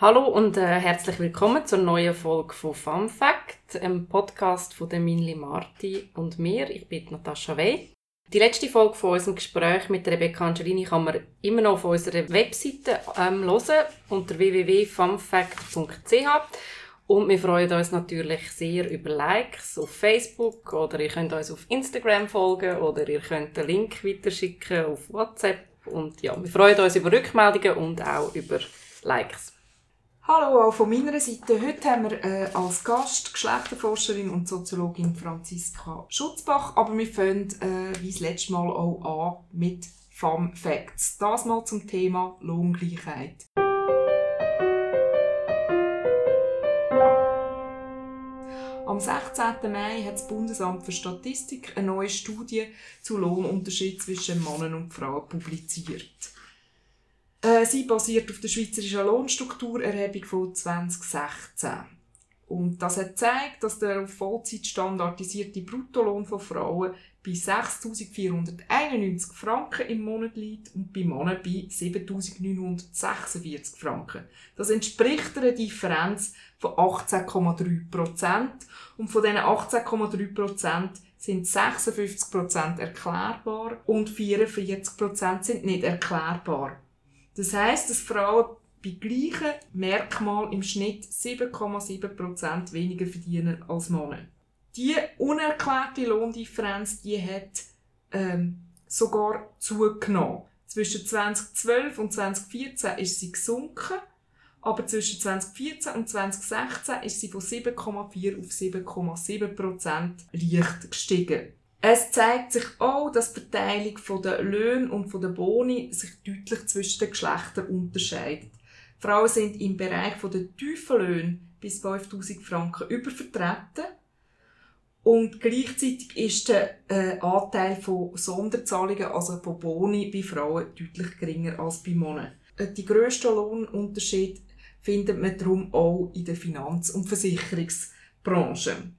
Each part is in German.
Hallo und äh, herzlich willkommen zur neuen Folge von Fun Fact, einem Podcast von der Minli Marti und mir. Ich bin Natascha Wey. Die letzte Folge von unserem Gespräch mit Rebecca Angelini kann man immer noch auf unserer Webseite ähm, hören, unter www.funfact.ch. Und wir freuen uns natürlich sehr über Likes auf Facebook oder ihr könnt uns auf Instagram folgen oder ihr könnt den Link weiterschicken auf WhatsApp. Und ja, wir freuen uns über Rückmeldungen und auch über Likes. Hallo auch von meiner Seite. Heute haben wir äh, als Gast Geschlechterforscherin und Soziologin Franziska Schutzbach. Aber wir fangen äh, wie das letzte Mal auch an mit Fun Facts. Das mal zum Thema Lohngleichheit. Am 16. Mai hat das Bundesamt für Statistik eine neue Studie zu Lohnunterschied zwischen Männern und Frauen publiziert. Äh, sie basiert auf der Schweizerischen Lohnstrukturerhebung von 2016. Und das hat gezeigt, dass der auf Vollzeit standardisierte Bruttolohn von Frauen bei 6.491 Franken im Monat liegt und bei Männern bei 7.946 Franken. Das entspricht einer Differenz von 18,3 Prozent. Und von diesen 18,3 Prozent sind 56 Prozent erklärbar und 44 Prozent sind nicht erklärbar. Das heißt, dass Frauen bei gleichen Merkmalen im Schnitt 7,7% weniger verdienen als Männer. Die unerklärte Lohndifferenz die hat ähm, sogar zugenommen. Zwischen 2012 und 2014 ist sie gesunken, aber zwischen 2014 und 2016 ist sie von 7,4 auf 7,7 Prozent leicht gestiegen. Es zeigt sich auch, dass die Verteilung der Löhne und der Boni sich deutlich zwischen den Geschlechtern unterscheidet. Frauen sind im Bereich der tiefen Löhne bis 5000 Franken übervertreten. Und gleichzeitig ist der äh, Anteil von Sonderzahlungen, also von Boni, bei Frauen deutlich geringer als bei Männern. Äh, die grössten Lohnunterschiede findet man darum auch in der Finanz- und Versicherungsbranche.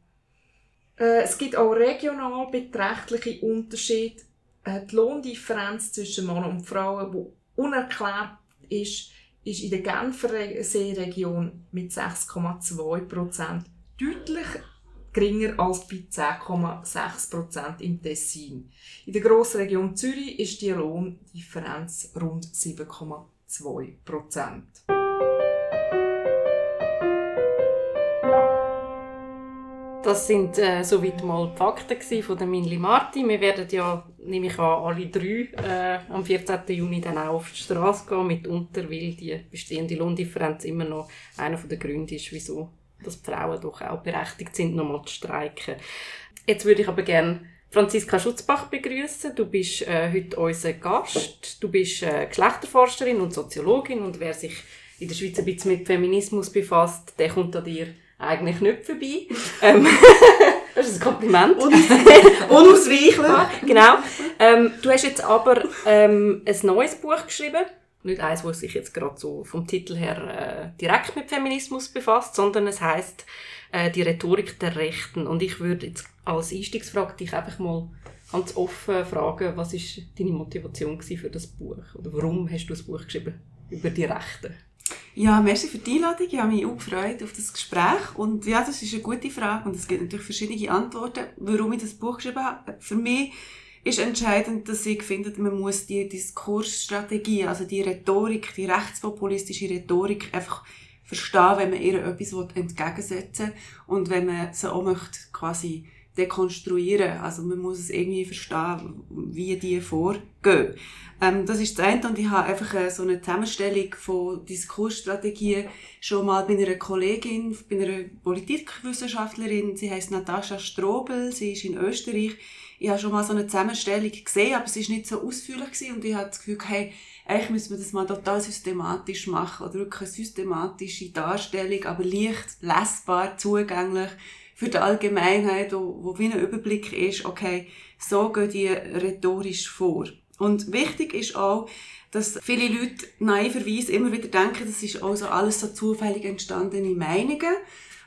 Äh, es gibt auch regional beträchtliche Unterschiede. Äh, die Lohndifferenz zwischen Männern und Frauen, die unerklärt ist, ist in der Genfer Seeregion mit 6,2% deutlich geringer als bei 10,6% im Tessin. In der Grossregion Zürich ist die Lohndifferenz rund 7,2 Das sind äh, soweit mal die Fakten von der Minli Marti. Wir werden ja, nehme ich an, alle drei äh, am 14. Juni dann auch auf die Straße gehen, mitunter, weil die bestehende Lohndifferenz immer noch einer der Gründe ist, wieso dass die Frauen doch auch berechtigt sind, nochmal zu streiken. Jetzt würde ich aber gerne Franziska Schutzbach begrüßen. Du bist äh, heute unser Gast. Du bist äh, Geschlechterforscherin und Soziologin und wer sich in der Schweiz ein bisschen mit Feminismus befasst, der kommt an dir eigentlich nicht vorbei. ähm, das ist ein Kompliment. Unausweichlich. genau. Ähm, du hast jetzt aber ähm, ein neues Buch geschrieben. Nicht eins, das sich jetzt gerade so vom Titel her äh, direkt mit Feminismus befasst, sondern es heißt äh, die Rhetorik der Rechten. Und ich würde jetzt als Einstiegsfrage dich einfach mal ganz offen fragen, was ist deine Motivation für das Buch? Oder warum hast du das Buch geschrieben über die Rechten? Ja, merci für die Einladung. Ich habe mich auch gefreut auf das Gespräch. Und ja, das ist eine gute Frage und es gibt natürlich verschiedene Antworten, warum ich das Buch geschrieben habe. Für mich ist entscheidend, dass ich finde, man muss die Diskursstrategie, also die Rhetorik, die rechtspopulistische Rhetorik einfach verstehen, wenn man ihr etwas entgegensetzen will und wenn man sie auch möchte quasi dekonstruieren. Also man muss es irgendwie verstehen, wie die vorgehen. Ähm, das ist das eine und ich habe einfach äh, so eine Zusammenstellung von Diskursstrategien schon mal bei einer Kollegin, bei einer Politikwissenschaftlerin, sie heißt Natascha Strobel, sie ist in Österreich. Ich habe schon mal so eine Zusammenstellung gesehen, aber sie ist nicht so ausführlich gewesen und ich habe das Gefühl, hey, eigentlich müssen wir das mal total systematisch machen oder wirklich eine systematische Darstellung, aber leicht lesbar, zugänglich für die Allgemeinheit, wo, wo wie ein Überblick ist, okay, so gehen die rhetorisch vor. Und wichtig ist auch, dass viele Leute naiverweise immer wieder denken, das ist also alles so zufällig entstandene Meinungen.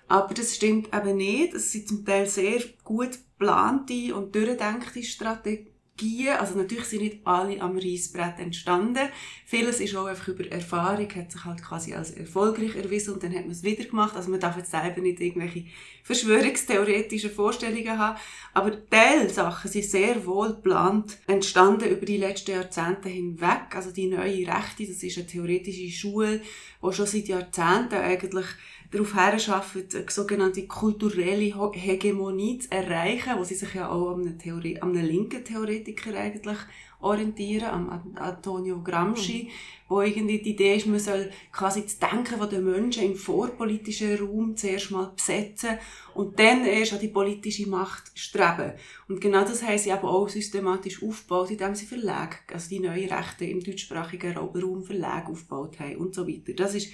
Aber das stimmt eben nicht. Es sind zum Teil sehr gut geplante und durchdenkte Strategien Strategien. Also natürlich sind nicht alle am Reisbrett entstanden. Vieles ist auch einfach über Erfahrung, hat sich halt quasi als erfolgreich erwiesen und dann hat man es wieder gemacht. Also man darf jetzt selber nicht irgendwelche verschwörungstheoretischen Vorstellungen haben. Aber Teilsachen sind sehr wohl geplant, entstanden über die letzten Jahrzehnte hinweg. Also die neue Rechte, das ist eine theoretische Schule, die schon seit Jahrzehnten eigentlich darauf herarbeitet, eine sogenannte kulturelle Hegemonie zu erreichen, wo sie sich ja auch an einem, Theorie an einem linken Theoretiker eigentlich orientieren, am Antonio Gramsci, mhm. wo irgendwie die Idee ist, man soll quasi das Denken der Menschen im vorpolitischen Raum zuerst mal besetzen und dann erst an die politische Macht streben. Und genau das haben sie aber auch systematisch aufgebaut, indem sie Verlage, also die neuen Rechte im deutschsprachigen Raum Verlage aufgebaut haben und so weiter. Das ist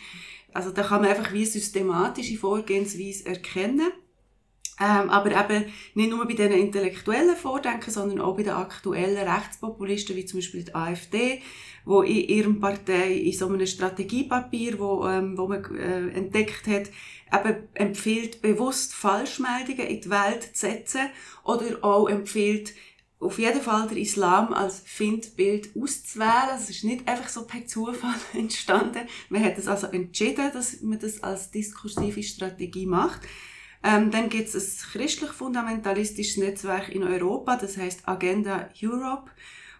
also da kann man einfach wie systematische Vorgehensweise erkennen. Ähm, aber eben nicht nur bei diesen intellektuellen Vordenken, sondern auch bei den aktuellen Rechtspopulisten, wie zum Beispiel die AfD, wo in ihrem Partei in so einem Strategiepapier, wo, ähm, wo man äh, entdeckt hat, eben empfiehlt, bewusst Falschmeldungen in die Welt zu setzen oder auch empfiehlt, auf jeden Fall der Islam als Findbild auszuwählen. Es ist nicht einfach so per Zufall entstanden. Man hat es also entschieden, dass man das als diskursive Strategie macht. Ähm, dann gibt es ein christlich-fundamentalistisches Netzwerk in Europa, das heißt Agenda Europe.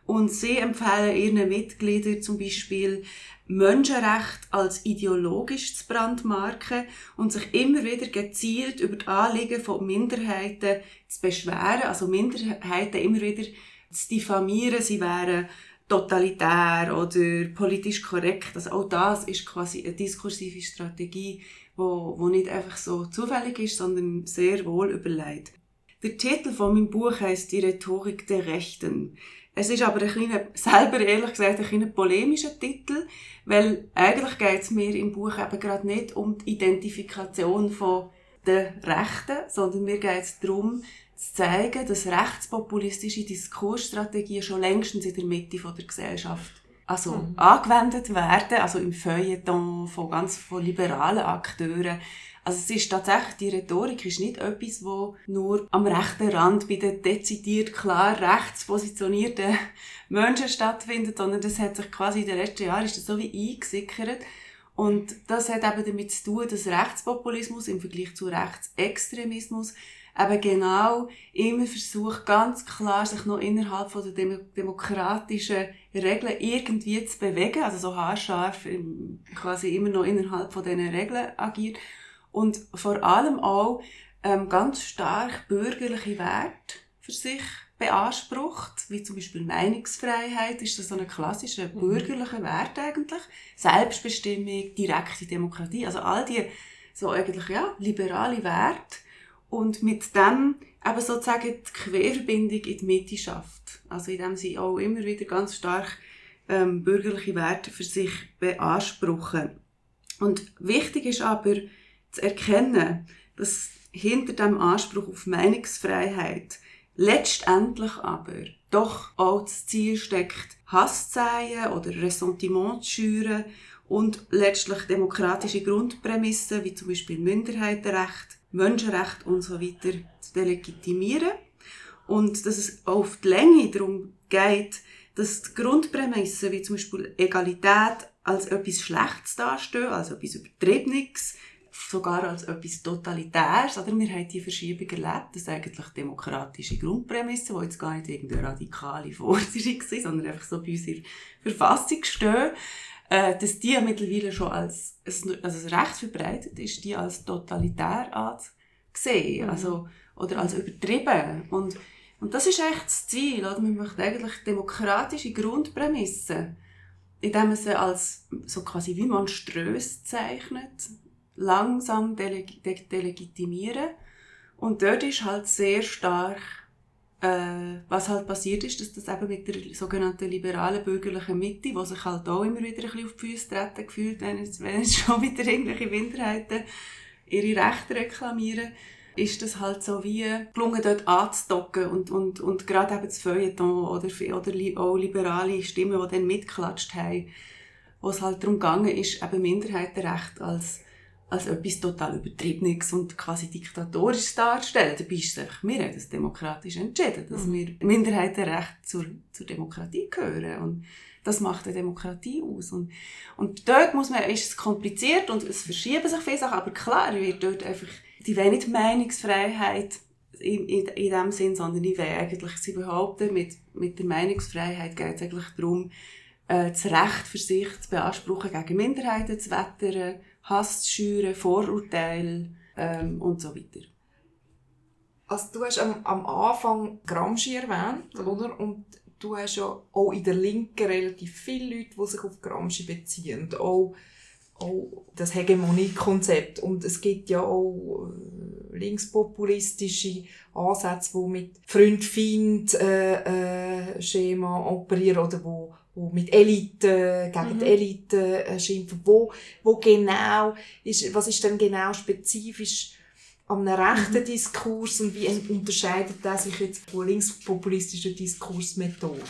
Und sie empfehlen ihren Mitgliedern zum Beispiel Menschenrecht als ideologisch zu brandmarken und sich immer wieder gezielt über die Anliegen von Minderheiten zu beschweren, also Minderheiten immer wieder zu diffamieren, sie wären totalitär oder politisch korrekt. Also auch das ist quasi eine diskursive Strategie, wo, wo nicht einfach so zufällig ist, sondern sehr wohl überlegt. Der Titel von meinem Buch heißt Die Rhetorik der Rechten. Es ist aber ein kleiner, selber ehrlich gesagt ein kleiner polemischer Titel, weil eigentlich geht es mir im Buch eben gerade nicht um die Identifikation von der Rechten, sondern mir geht es darum, zu zeigen, dass rechtspopulistische Diskursstrategien schon längstens in der Mitte der Gesellschaft also mhm. angewendet werden, also im Feuilleton von ganz von liberalen Akteuren, also es ist tatsächlich, die Rhetorik ist nicht etwas, wo nur am rechten Rand bei den dezidiert klar rechts positionierten Menschen stattfindet, sondern das hat sich quasi in den letzten Jahren ist das so wie eingesickert. Und das hat eben damit zu tun, dass Rechtspopulismus im Vergleich zu Rechtsextremismus eben genau immer versucht, ganz klar sich noch innerhalb von der demokratischen Regeln irgendwie zu bewegen, also so haarscharf quasi immer noch innerhalb von diesen Regeln agiert und vor allem auch ähm, ganz stark bürgerliche Werte für sich beansprucht, wie zum Beispiel Meinungsfreiheit, ist das so ein klassischer mhm. bürgerlicher Wert eigentlich, Selbstbestimmung, direkte Demokratie, also all die so eigentlich ja liberale Werte und mit dem eben sozusagen die Querverbindung in die Mitte schafft. Also indem sie auch immer wieder ganz stark ähm, bürgerliche Werte für sich beanspruchen. Und wichtig ist aber, zu erkennen, dass hinter dem Anspruch auf Meinungsfreiheit letztendlich aber doch auch das Ziel steckt, Hass zu säen oder Ressentiment zu schüren und letztlich demokratische Grundprämissen wie zum Beispiel Minderheitenrecht, Menschenrecht und so weiter zu delegitimieren. Und dass es auf die Länge darum geht, dass die Grundprämissen wie zum Beispiel Egalität als etwas Schlechtes dastehen, als etwas Übertriebenes, sogar als etwas Totalitäres. Oder? Wir haben die Verschiebung erlebt, dass eigentlich demokratische Grundprämissen, die jetzt gar nicht irgendeine radikale Forderung sind, sondern einfach so bei uns in der Verfassung stehen, äh, dass die mittlerweile schon als, also Recht verbreitet ist, die als totalitär anzusehen, mhm. also, oder als übertrieben. Und, und das ist echt das Ziel, oder? Man möchte eigentlich demokratische Grundprämissen, indem man sie als so quasi wie monströs zeichnet, langsam deleg de delegitimieren. Und dort ist halt sehr stark, äh, was halt passiert ist, dass das eben mit der sogenannten liberalen bürgerlichen Mitte, wo sich halt auch immer wieder ein bisschen auf die Füße treten gefühlt, wenn jetzt, wenn jetzt schon wieder irgendwelche Minderheiten ihre Rechte reklamieren, ist das halt so wie gelungen, dort anzudocken und, und, und gerade eben das Feuilleton oder, oder auch liberale Stimmen, die dann mitgeklatscht haben, wo es halt darum gegangen ist, eben Minderheitenrecht als als etwas total Übertriebenes und quasi diktatorisch darstellen. Dabei ist es einfach, wir haben das demokratisch entschieden, dass mhm. wir Minderheitenrecht zur, zur Demokratie gehören. Und das macht eine Demokratie aus. Und, und dort muss man, ist es kompliziert und es verschieben sich viele Sachen, aber klar wird dort einfach, die wollen nicht Meinungsfreiheit in, in, in dem Sinn, sondern ich will eigentlich, sie behaupten, mit, mit der Meinungsfreiheit geht es eigentlich darum, äh, das Recht für sich zu beanspruchen, gegen Minderheiten zu wettern, Hass zu schüren, Vorurteile ähm, und so weiter. Also du hast am, am Anfang Gramsci erwähnt, oder? Und du hast ja auch in der Linken relativ viele Leute, die sich auf Gramsci beziehen. Auch, auch das Hegemoniekonzept. Und es gibt ja auch äh, linkspopulistische Ansätze, die mit Freund-Feind-Schema äh, äh, operieren oder wo wo mit Elite, gegen mhm. die Elite äh, schimpfen. Wo, wo genau ist, was ist denn genau spezifisch an einem rechten mhm. Diskurs und wie unterscheidet der sich jetzt von linkspopulistischen Diskursmethoden?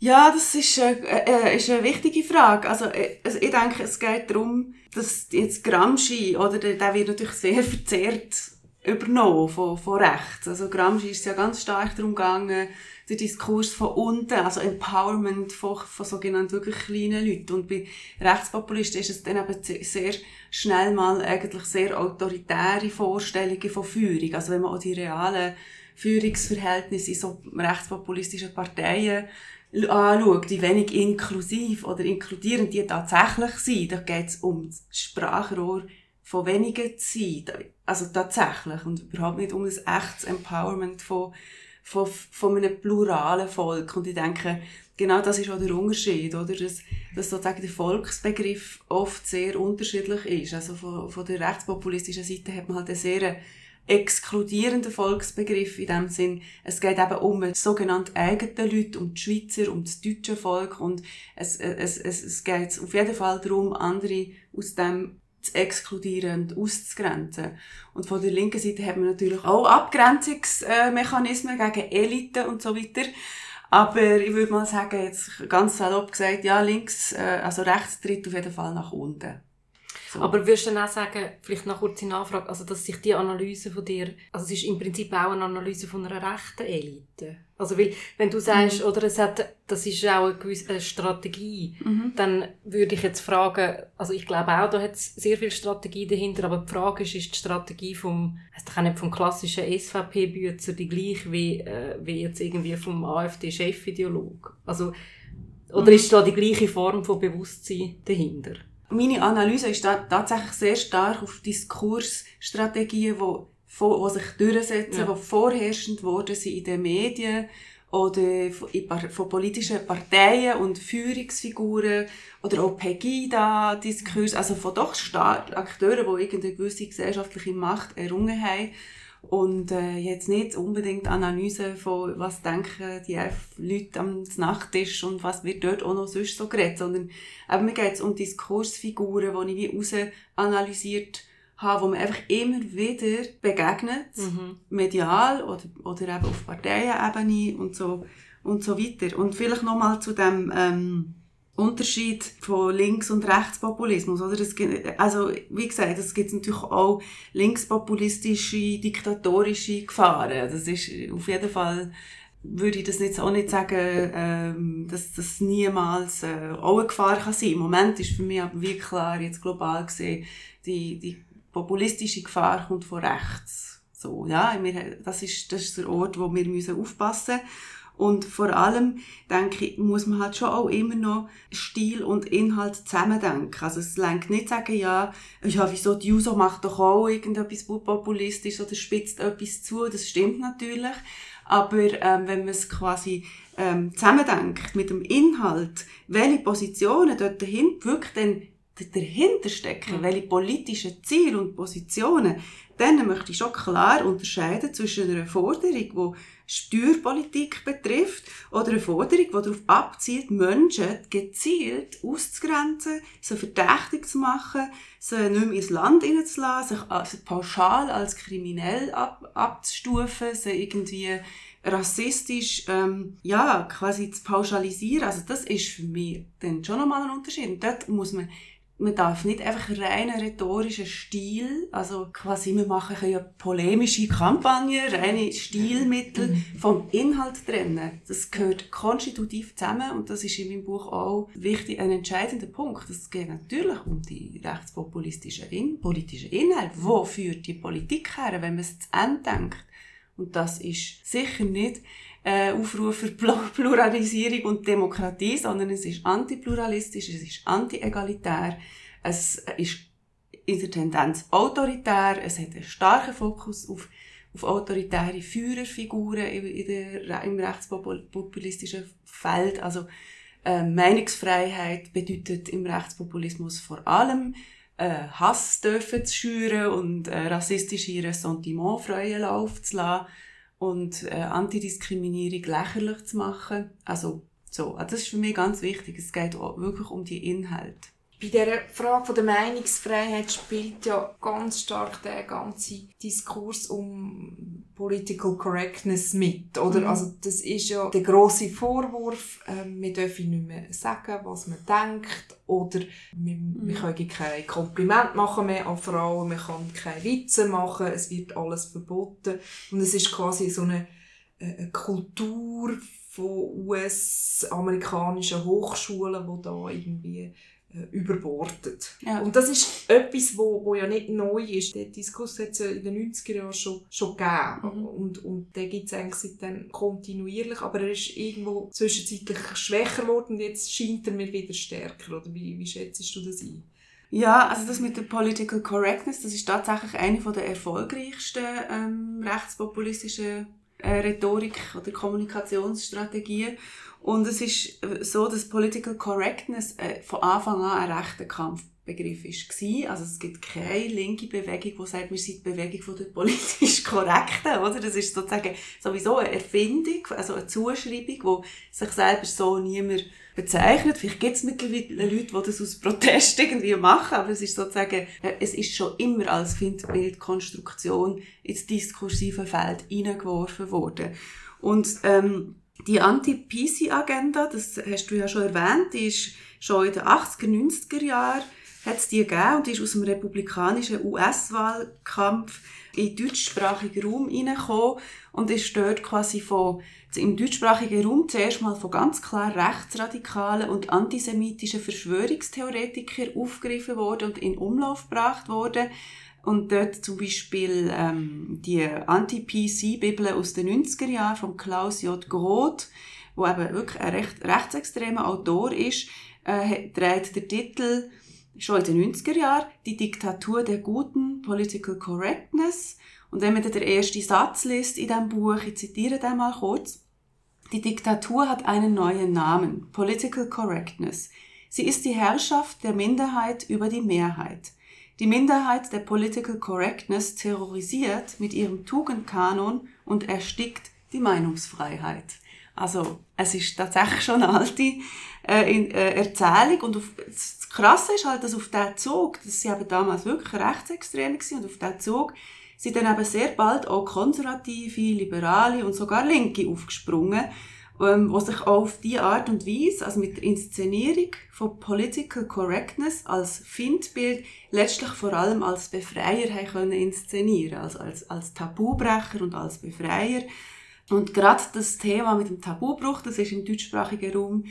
Ja, das ist, äh, äh, ist eine wichtige Frage. Also, äh, also, ich denke, es geht darum, dass jetzt Gramsci, oder der, der wird natürlich sehr verzerrt übernommen von, von rechts. Also Gramsci ist ja ganz stark darum gegangen, der Diskurs von unten, also Empowerment von, von sogenannten wirklich kleinen Leuten. Und bei Rechtspopulisten ist es dann eben sehr schnell mal eigentlich sehr autoritäre Vorstellungen von Führung. Also wenn man auch die realen Führungsverhältnisse in so rechtspopulistischen Parteien anschaut, die wenig inklusiv oder inkludierend die tatsächlich sind, da geht es um das Sprachrohr von wenigen Zeit. Also tatsächlich. Und überhaupt nicht um ein echtes Empowerment von von, von einem pluralen Volk. Und ich denke, genau das ist auch der Unterschied, oder? Dass, dass sozusagen der Volksbegriff oft sehr unterschiedlich ist. Also von, von der rechtspopulistischen Seite hat man halt einen sehr exkludierenden Volksbegriff in dem Sinn. Es geht eben um die sogenannten eigenen Leute, um die Schweizer, um das deutsche Volk und es, es, es, es geht auf jeden Fall darum, andere aus dem zu exkludieren und auszugrenzen. Und von der linken Seite hat man natürlich auch Abgrenzungsmechanismen gegen Eliten und so weiter. Aber ich würde mal sagen, jetzt ganz salopp gesagt, ja, links, äh, also rechts tritt auf jeden Fall nach unten. So. Aber würdest du dann auch sagen, vielleicht noch kurze Nachfrage, also dass sich die Analyse von dir, also es ist im Prinzip auch eine Analyse von einer rechten Elite. Also weil, wenn du sagst, mhm. oder es hat, das ist auch eine gewisse Strategie, mhm. dann würde ich jetzt fragen, also ich glaube auch, da hat es sehr viel Strategie dahinter, aber die Frage ist, ist die Strategie vom, heißt auch nicht vom klassischen SVP-Bützer die gleiche wie, äh, wie jetzt irgendwie vom AfD-Chefideolog? Also, oder mhm. ist da die gleiche Form von Bewusstsein dahinter? Meine Analyse ist tatsächlich sehr stark auf Diskursstrategien, die, die sich durchsetzen, ja. die vorherrschend worden sind in den Medien oder von politischen Parteien und Führungsfiguren oder auch Pegida-Diskurs, also von doch Akteuren, die irgendeine gewisse gesellschaftliche Macht errungen haben und äh, jetzt nicht unbedingt Analyse von, was denken die Leute am Nachttisch und was wird dort auch noch sonst so geredet, sondern eben, mir geht es um Diskursfiguren, die ich wie raus analysiert habe, wo man einfach immer wieder begegnet, mhm. medial oder, oder eben auf Parteienebene und so, und so weiter. Und vielleicht nochmal zu dem, ähm, Unterschied von Links- und Rechtspopulismus, oder? Es gibt, also, wie gesagt, es gibt natürlich auch linkspopulistische, diktatorische Gefahren. Das ist auf jeden Fall, würde ich das jetzt auch nicht sagen, ähm, dass das niemals äh, auch eine Gefahr kann sein. Im Moment ist für mich aber wie klar, jetzt global gesehen, die, die populistische Gefahr kommt von rechts. So, ja, das ist, das ist der Ort, wo wir müssen aufpassen müssen. Und vor allem, denke ich, muss man halt schon auch immer noch Stil und Inhalt zusammendenken. Also es längt nicht sagen, ja, ja, wieso die Juso macht doch auch irgendetwas populistisch oder spitzt etwas zu. Das stimmt natürlich. Aber ähm, wenn man es quasi ähm, zusammendenkt mit dem Inhalt, welche Positionen dort dahinter wirklich dann dahinter stecken, mhm. welche politischen Ziele und Positionen, dann möchte ich schon klar unterscheiden zwischen einer Forderung, die Steuerpolitik betrifft oder eine Forderung, die darauf abzielt, Menschen gezielt auszugrenzen, sie verdächtig zu machen, sie nicht mehr ins Land hineinzulassen, sich also pauschal als kriminell ab, abzustufen, sie irgendwie rassistisch, ähm, ja, quasi zu pauschalisieren. Also das ist für mich dann schon nochmal ein Unterschied. Und dort muss man man darf nicht einfach reinen rhetorischen Stil, also quasi wir machen ja polemische Kampagnen, reine Stilmittel vom Inhalt trennen. Das gehört konstitutiv zusammen und das ist in meinem Buch auch wichtig, ein entscheidender Punkt. Es geht natürlich um die rechtspopulistischen in politischen Inhalte. Wo führt die Politik her, wenn man es zu Ende denkt? Und das ist sicher nicht äh, Aufruf für Pluralisierung und Demokratie, sondern es ist antipluralistisch, es ist anti-egalitär, es ist in der Tendenz autoritär, es hat einen starken Fokus auf, auf autoritäre Führerfiguren in der, im rechtspopulistischen Feld. Also äh, Meinungsfreiheit bedeutet im Rechtspopulismus vor allem äh, Hass dürfen zu schüren und äh, rassistische Ressentiment freien Lauf zu lassen und äh, Antidiskriminierung lächerlich zu machen. Also so, also das ist für mich ganz wichtig. Es geht auch wirklich um die Inhalte. Bei dieser Frage der Meinungsfreiheit spielt ja ganz stark der ganze Diskurs um Political Correctness mit, oder? Mhm. Also das ist ja der große Vorwurf, äh, wir dürfen nicht mehr sagen, was man denkt, oder wir, mhm. wir können kein Kompliment machen mehr an Frauen, wir können keine Witze machen, es wird alles verboten und es ist quasi so eine, äh, eine Kultur von US-amerikanischen Hochschulen, wo da irgendwie überbordet. Ja. Und das ist etwas, wo, wo ja nicht neu ist. Der Diskurs hat es ja in den 90er Jahren schon, schon gegeben. Mhm. Und, und der gibt es eigentlich seitdem kontinuierlich, aber er ist irgendwo zwischenzeitlich schwächer geworden und jetzt scheint er mir wieder stärker. Oder wie, wie schätzt du das ein? Ja, also das mit der Political Correctness, das ist tatsächlich eine der erfolgreichsten ähm, rechtspopulistischen äh, Rhetorik oder Kommunikationsstrategien. Und es ist äh, so, dass Political Correctness äh, von Anfang an ein rechter Kampfbegriff war. Also es gibt keine linke Bewegung, die sagt, wir sind die Bewegung der politisch Korrekten, oder? Das ist sozusagen sowieso eine Erfindung, also eine Zuschreibung, wo sich selber so niemand bezeichnet. Vielleicht gibt es mittlerweile Leute, die das aus Protest irgendwie machen, aber es ist sozusagen, äh, es ist schon immer als Findbildkonstruktion ins diskursive Feld hineingeworfen worden. Und ähm, die Anti-PC-Agenda, das hast du ja schon erwähnt, die ist schon in den 80er, 90er Jahren hat es die gegeben und ist aus dem republikanischen US-Wahlkampf in den deutschsprachigen Raum reingekommen und ist dort quasi von, im deutschsprachigen Raum zuerst mal von ganz klar rechtsradikalen und antisemitischen Verschwörungstheoretikern aufgegriffen worden und in Umlauf gebracht worden. Und dort zum Beispiel ähm, die Anti-PC-Bibel aus den 90er Jahren von Klaus J. Groth, wo eben wirklich ein recht, rechtsextremer Autor ist, äh, trägt der Titel schon in den 90er Jahren «Die Diktatur der guten Political Correctness». Und wenn man den ersten Satz liest in diesem Buch, ich zitiere den mal kurz, die Diktatur hat einen neuen Namen, Political Correctness. Sie ist die Herrschaft der Minderheit über die Mehrheit. Die Minderheit der Political Correctness terrorisiert mit ihrem Tugendkanon und erstickt die Meinungsfreiheit. Also es ist tatsächlich schon eine alte äh, in, äh, Erzählung und auf, das Krasse ist halt, dass auf diesen Zug, dass sie eben damals wirklich rechtsextrem waren und auf diesen Zug sind dann eben sehr bald auch konservative, liberale und sogar Linke aufgesprungen ähm, wo sich auf die Art und Weise, also mit der Inszenierung von Political Correctness als Findbild, letztlich vor allem als Befreier haben können inszenieren, also als, als Tabubrecher und als Befreier. Und gerade das Thema mit dem Tabubruch, das ist im deutschsprachigen Raum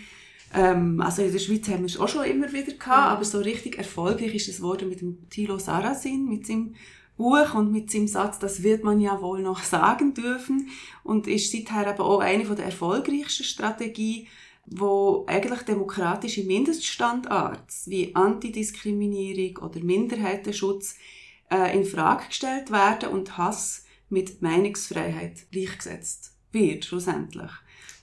ähm, also in der Schweiz haben wir es auch schon immer wieder gehabt, mhm. aber so richtig erfolgreich ist es worden mit dem Thilo Sarrazin, mit seinem Buch und mit seinem Satz, das wird man ja wohl noch sagen dürfen und ist seither aber auch eine der erfolgreichsten Strategien, wo eigentlich demokratische Mindeststandards wie Antidiskriminierung oder Minderheitenschutz äh, in Frage gestellt werden und Hass mit Meinungsfreiheit gleichgesetzt wird schlussendlich.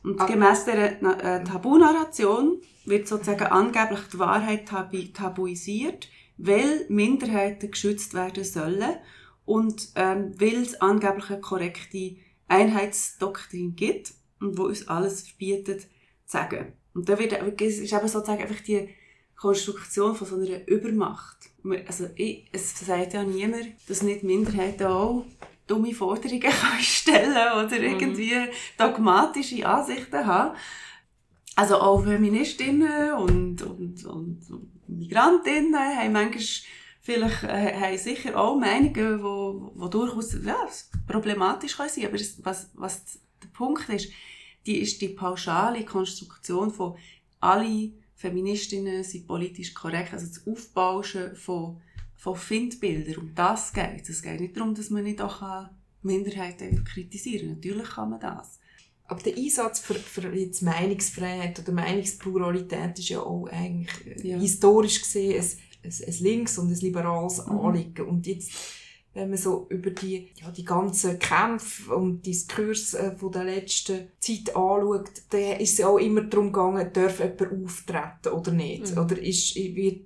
Und okay. gemäß der äh, Tabunarration wird sozusagen angeblich die Wahrheit tabu tabuisiert weil Minderheiten geschützt werden sollen und ähm, weil es angeblich eine korrekte Einheitsdoktrin gibt und wo uns alles verbietet zu sagen. Und da wird, es ist eben sozusagen einfach die Konstruktion von so einer Übermacht. Also ich, es sagt ja niemand, dass nicht Minderheiten auch dumme Forderungen können stellen oder mhm. irgendwie dogmatische Ansichten haben. Also auch Feministinnen und, und, und, und Migrantinnen haben manchmal vielleicht äh, haben sicher auch Meinungen, wo durchaus ja, problematisch können sein aber es, was, was der Punkt ist, die ist die pauschale Konstruktion von alle Feministinnen sind politisch korrekt, also das Aufbauschen von, von Findbildern, um das geht es. geht nicht darum, dass man nicht auch Minderheiten kritisieren kann. Natürlich kann man das. Aber der Einsatz für, für jetzt Meinungsfreiheit oder Meinungspluralität ist ja auch eigentlich ja. historisch gesehen ein, ein, ein links- und ein liberales mhm. Anliegen. Und jetzt, wenn man so über die, ja, die ganzen Kämpfe und Diskurse äh, von der letzten Zeit anschaut, dann ist es auch immer darum gegangen, darf jemand auftreten oder nicht? Mhm. Oder ist, wird,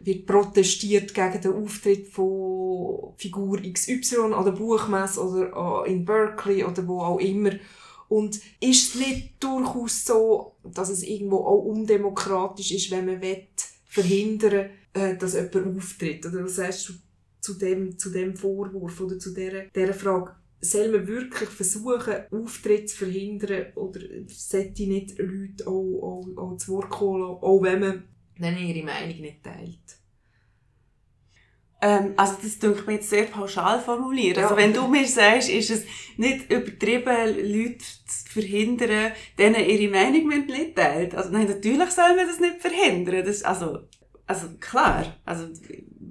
wird protestiert gegen den Auftritt von Figur XY an der Buchmesse oder in Berkeley oder wo auch immer. Und ist es nicht durchaus so, dass es irgendwo auch undemokratisch ist, wenn man will, verhindern äh, dass jemand auftritt? Oder was sagst du zu dem, zu dem Vorwurf oder zu dieser, dieser Frage? Soll man wirklich versuchen, Auftritt zu verhindern oder sollte nicht Leute auch, auch, auch zu Wort kommen, auch wenn man ihre Meinung nicht teilt? Ähm, also das denke ich mir jetzt sehr pauschal formulieren. Ja. Also wenn du mir sagst, ist es nicht übertrieben, Leute zu verhindern, denen ihre Meinung nicht teilt. Also nein, natürlich soll man das nicht verhindern. Das, also, also klar, also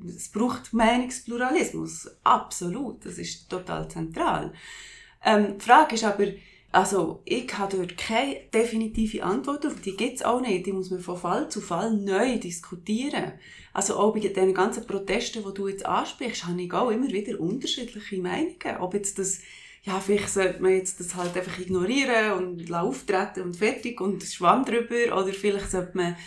es braucht Meinungspluralismus. Absolut, das ist total zentral. Ähm, die Frage ist aber, also, ich habe dort keine definitive Antwort auf. Die gibt es auch nicht. Die muss man von Fall zu Fall neu diskutieren. Also, auch bei den ganzen Protesten, die du jetzt ansprichst, habe ich auch immer wieder unterschiedliche Meinungen. Ob jetzt das, ja, vielleicht sollte man jetzt das halt einfach ignorieren und auftreten und fertig und Schwamm drüber. Oder vielleicht sollte man,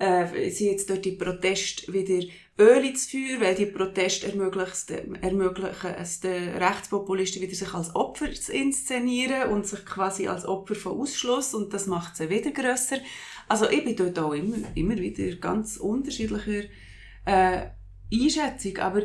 äh, sie jetzt dort die Proteste wieder Öl ins Feuer, weil die Proteste ermöglichen, ermöglichen es den Rechtspopulisten wieder sich als Opfer zu inszenieren und sich quasi als Opfer von Ausschluss und das macht sie wieder grösser. Also ich bin dort auch immer, immer wieder ganz unterschiedlicher äh, Einschätzung, aber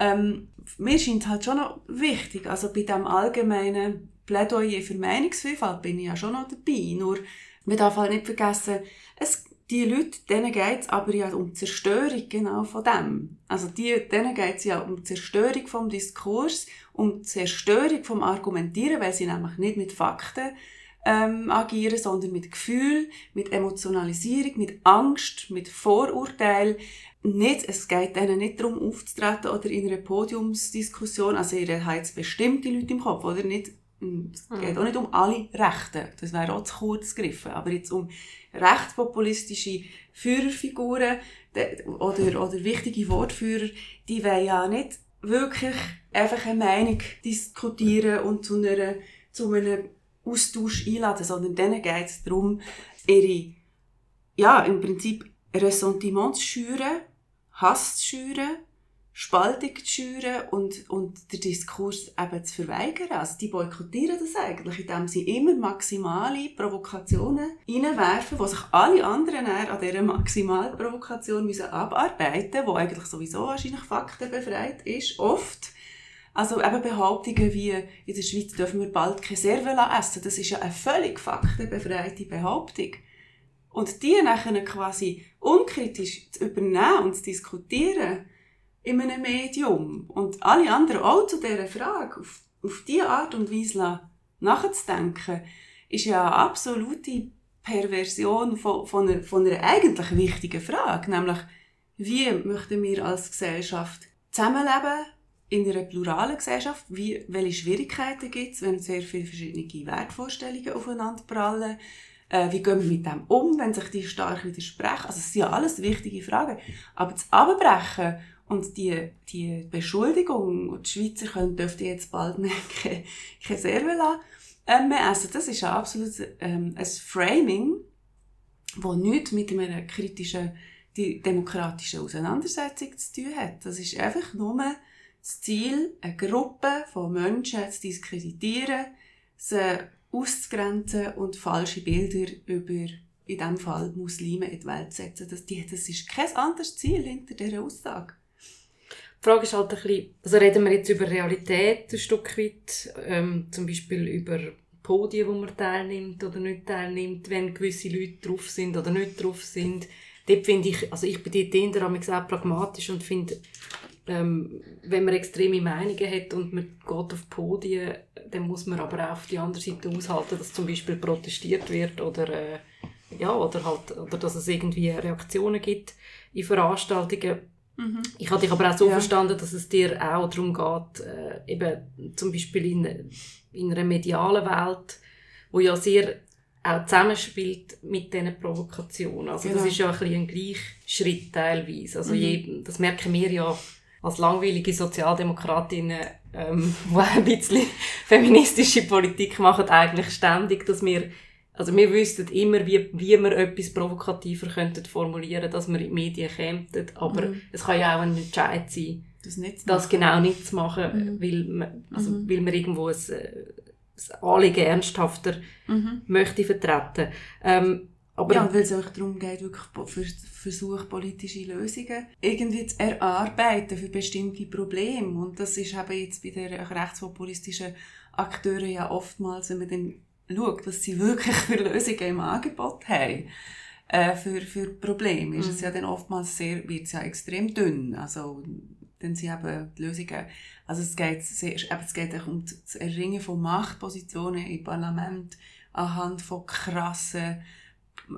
ähm, mir scheint halt schon noch wichtig, also bei dem allgemeinen Plädoyer für Meinungsvielfalt bin ich ja schon noch dabei, nur man darf halt nicht vergessen, es die Leute, denen geht es aber ja um die Zerstörung genau von dem. Also die, denen geht es ja um die Zerstörung vom Diskurs, um die Zerstörung vom Argumentieren, weil sie nämlich nicht mit Fakten ähm, agieren, sondern mit Gefühl, mit Emotionalisierung, mit Angst, mit Vorurteil. Nicht, es geht ihnen nicht darum aufzutreten oder in einer Podiumsdiskussion, also ihr habt jetzt bestimmte Leute im Kopf, oder nicht? Es geht auch nicht um alle Rechten, das wäre auch zu kurz gegriffen, aber jetzt um rechtspopulistische Führerfiguren oder, oder wichtige Wortführer, die wollen ja nicht wirklich einfach eine Meinung diskutieren und zu, einer, zu einem Austausch einladen, sondern denen geht es darum, ihre, ja, im Prinzip Ressentiments zu schüren, Hass zu schüren, Spaltung zu schüren und, und den Diskurs eben zu verweigern. Also die boykottieren das eigentlich, indem sie immer maximale Provokationen reinwerfen, wo sich alle anderen an dieser maximalen Provokation müssen abarbeiten müssen, die eigentlich sowieso wahrscheinlich faktenbefreit ist, oft. Also eben Behauptungen wie, in der Schweiz dürfen wir bald keine Serve essen, das ist ja eine völlig faktenbefreite Behauptung. Und die nachher quasi unkritisch zu übernehmen und zu diskutieren, in einem Medium. Und alle anderen auch zu dieser Frage, auf, auf diese Art und Weise nachzudenken, ist ja eine absolute Perversion von, von, einer, von einer eigentlich wichtigen Frage. Nämlich, wie möchten wir als Gesellschaft zusammenleben in einer pluralen Gesellschaft? Wie, welche Schwierigkeiten gibt es, wenn sehr viele verschiedene Wertvorstellungen aufeinander prallen? Äh, wie gehen wir mit dem um, wenn sich die stark widersprechen? Also, es sind ja alles wichtige Fragen. Aber das Abbrechen und die, die Beschuldigung, die Schweizer können, dürften jetzt bald mehr keine, keine Serve ähm, essen, das ist ein absolut ähm, ein Framing, das nichts mit einer kritischen die demokratischen Auseinandersetzung zu tun hat. Das ist einfach nur das Ziel, eine Gruppe von Menschen zu diskreditieren, sie auszugrenzen und falsche Bilder über, in diesem Fall Muslime in die Welt zu setzen. Das, das ist kein anderes Ziel hinter dieser Aussage. Die Frage ist halt ein bisschen, also reden wir jetzt über Realität ein Stück weit, ähm, zum Beispiel über Podien, wo man teilnimmt oder nicht teilnimmt, wenn gewisse Leute drauf sind oder nicht drauf sind, dort finde ich, also ich bin dort eher auch pragmatisch und finde, ähm, wenn man extreme Meinungen hat und man geht auf Podien, dann muss man aber auch auf die andere Seite aushalten, dass zum Beispiel protestiert wird oder, äh, ja, oder, halt, oder dass es irgendwie Reaktionen gibt in Veranstaltungen. Mhm. Ich hatte dich aber auch so ja. verstanden, dass es dir auch darum geht, äh, eben zum Beispiel in, in einer medialen Welt, wo ja sehr auch zusammenspielt mit diesen Provokationen. Also genau. das ist ja ein, bisschen ein Gleichschritt teilweise. Also mhm. je, das merken wir ja als langweilige Sozialdemokratinnen, ähm, die ein bisschen feministische Politik machen, eigentlich ständig, dass wir, also wir wüssten immer, wie, wie wir etwas provokativer könnten formulieren, dass wir in die Medien kämen, aber mhm. es kann ja auch ein Entscheid sein, das, das genau nicht zu machen, mhm. weil, man, also, mhm. weil man irgendwo ein, das Anliegen ernsthafter mhm. möchte vertreten. Ähm, aber ja, weil es auch darum geht, wirklich für Versuch, politische Lösungen irgendwie zu erarbeiten für bestimmte Probleme. Und das ist eben jetzt bei den rechtspopulistischen Akteuren ja oftmals, wenn man dann schaut, was sie wirklich für Lösungen im Angebot haben, äh, für, für Probleme, ist mhm. es ja dann oftmals sehr, wird es ja extrem dünn. Also, dann sind eben die Lösungen, also es geht, sehr, eben, es geht auch um das Erringen von Machtpositionen im Parlament anhand von krassen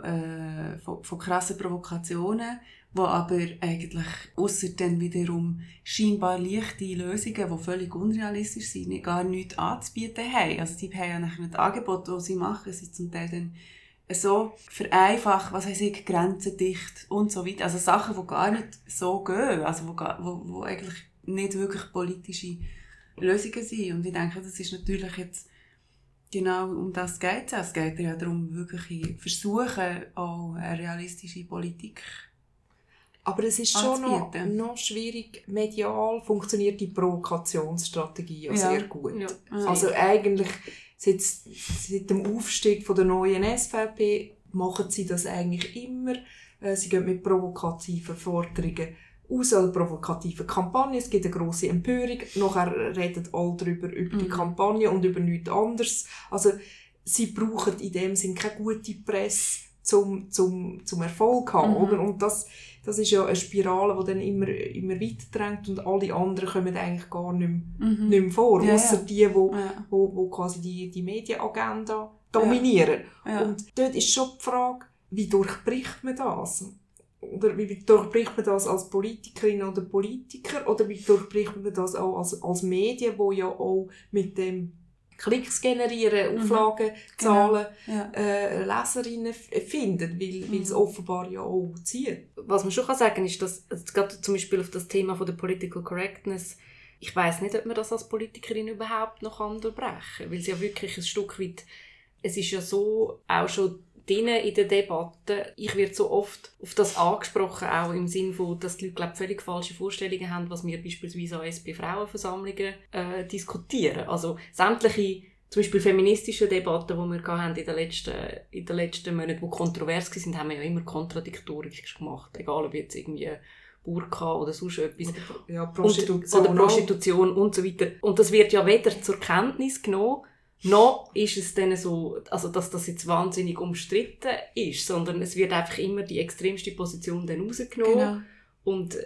äh, von, von krassen Provokationen, wo aber eigentlich außer dann wiederum scheinbar leichte Lösungen, die völlig unrealistisch sind, gar nichts anzubieten haben. Also die haben ja nicht Angebote, die sie machen, sind zum Teil dann so vereinfacht, was heisst ich, grenzendicht und so weiter. Also Sachen, die gar nicht so gehen, also wo, wo, wo eigentlich nicht wirklich politische Lösungen sind. Und ich denke, das ist natürlich jetzt Genau, um das geht es. Es geht ja darum, wirklich versuchen, auch eine realistische Politik aber es ist schon noch, noch schwierig. Medial funktioniert die Provokationsstrategie ja, ja. sehr gut. Ja. Also eigentlich seit, seit dem Aufstieg von der neuen SVP machen sie das eigentlich immer. Äh, sie gehen mit provokativen Forderungen aus einer provokativen Kampagne. Es gibt eine grosse Empörung. Nachher reden alle darüber, über die mhm. Kampagne und über nichts anderes. Also, sie brauchen in dem Sinn keine gute Presse zum, zum, zum Erfolg haben, mhm. oder? Und das, das ist ja eine Spirale, die dann immer, immer weiter drängt und alle anderen kommen eigentlich gar nicht mehr, mhm. nicht mehr vor. Ja, Außer ja. die, wo, ja. wo, wo quasi die, die Medienagenda dominieren. Ja. Und dort ist schon die Frage, wie durchbricht man das? Oder wie durchbricht man das als Politikerin oder Politiker oder wie durchbricht man das auch als, als Medien, wo ja auch mit dem Klicks generieren, mhm. Auflagen, genau. Zahlen, ja. äh, Leserinnen finden, weil, mhm. weil es offenbar ja auch zieht. Was man schon kann sagen ist, dass also gerade zum Beispiel auf das Thema von der Political Correctness ich weiß nicht, ob man das als Politikerin überhaupt noch unterbrechen kann, weil es ja wirklich ein Stück weit, es ist ja so auch schon drin in der Debatte. Ich werde so oft auf das angesprochen, auch im Sinne von, dass die Leute glaub, völlig falsche Vorstellungen haben, was wir beispielsweise an SP-Frauenversammlungen äh, diskutieren. Also sämtliche zum Beispiel feministische Debatten, die wir in den letzten, in den letzten Monaten, die kontrovers waren, haben wir ja immer kontradiktorisch gemacht. Egal ob jetzt irgendwie Burka oder sonst etwas. Ja, Prostitution. Und, oder Prostitution und so weiter. Und das wird ja weder zur Kenntnis genommen, noch ist es dann so, also dass das jetzt wahnsinnig umstritten ist, sondern es wird einfach immer die extremste Position dann rausgenommen genau. und,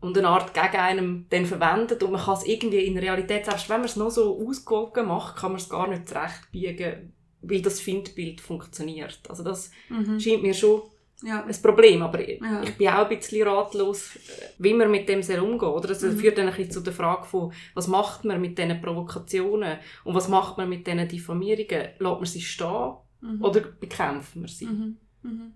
und eine Art gegen einem dann verwendet und man kann es irgendwie in der Realität, selbst wenn man es noch so ausgewogen macht, kann man es gar nicht zurechtbiegen, weil das Findbild funktioniert. Also das mhm. scheint mir schon ja. ein Problem. Aber ja. ich bin auch ein bisschen ratlos, wie man mit dem sehr umgeht. Oder? Das mhm. führt dann ein bisschen zu der Frage von, was macht man mit diesen Provokationen und was macht man mit diesen Diffamierungen? Lässt man sie stehen mhm. oder bekämpfen wir sie? Mhm. mhm.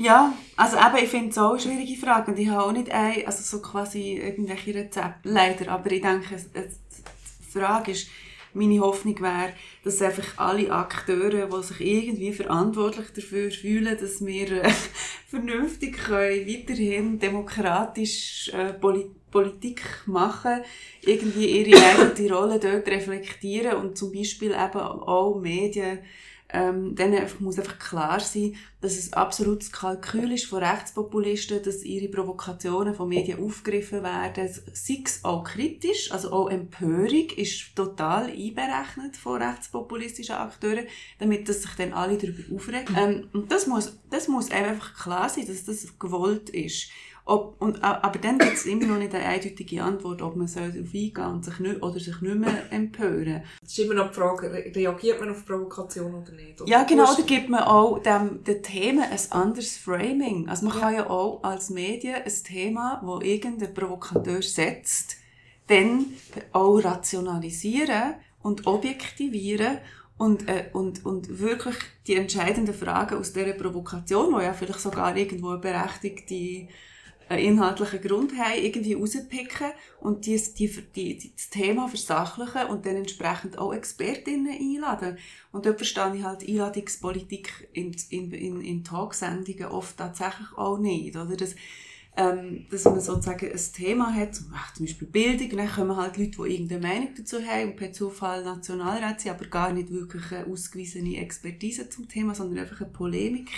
Ja, also eben, ich finde es auch eine schwierige Frage und ich habe auch nicht ein, also so quasi irgendwelche Rezepte, leider, aber ich denke, die Frage ist, meine Hoffnung wäre, dass einfach alle Akteure, die sich irgendwie verantwortlich dafür fühlen, dass wir äh, vernünftig können, weiterhin demokratisch äh, Poli Politik machen, irgendwie ihre eigene Rolle dort reflektieren und zum Beispiel eben auch Medien ähm, dann einfach, muss einfach klar sein, dass es absolutes Kalkül ist von Rechtspopulisten, dass ihre Provokationen von Medien aufgegriffen werden. Sei es auch kritisch, also auch Empörung ist total einberechnet von rechtspopulistischen Akteuren, damit dass sich dann alle darüber aufregen. Ähm, und das muss, das muss einfach klar sein, dass das gewollt ist. Ob, und, aber dann gibt es immer noch nicht eine eindeutige Antwort, ob man darauf eingehen und sich nicht, oder sich nicht mehr empören. Es ist immer noch die Frage, reagiert man auf Provokation oder nicht? Oder ja, genau, da gibt man auch dem, den Themen ein anderes Framing. Also man ja. kann ja auch als Medien ein Thema, wo irgendein Provokateur setzt, dann auch rationalisieren und objektivieren und, äh, und, und wirklich die entscheidenden Fragen aus dieser Provokation, die ja vielleicht sogar irgendwo eine berechtigte einen inhaltlichen Grund haben, irgendwie rauspicken und die, die, die, das Thema versachlichen und dann entsprechend auch Expertinnen einladen. Und dort verstehe ich halt Einladungspolitik in, in, in, in Talksendungen oft tatsächlich auch nicht. Oder? Das, ähm, dass man sozusagen ein Thema hat, zum Beispiel Bildung, dann kommen halt Leute, die irgendeine Meinung dazu haben und per Zufall Nationalrat sind, aber gar nicht wirklich eine ausgewiesene Expertise zum Thema, sondern einfach eine Polemik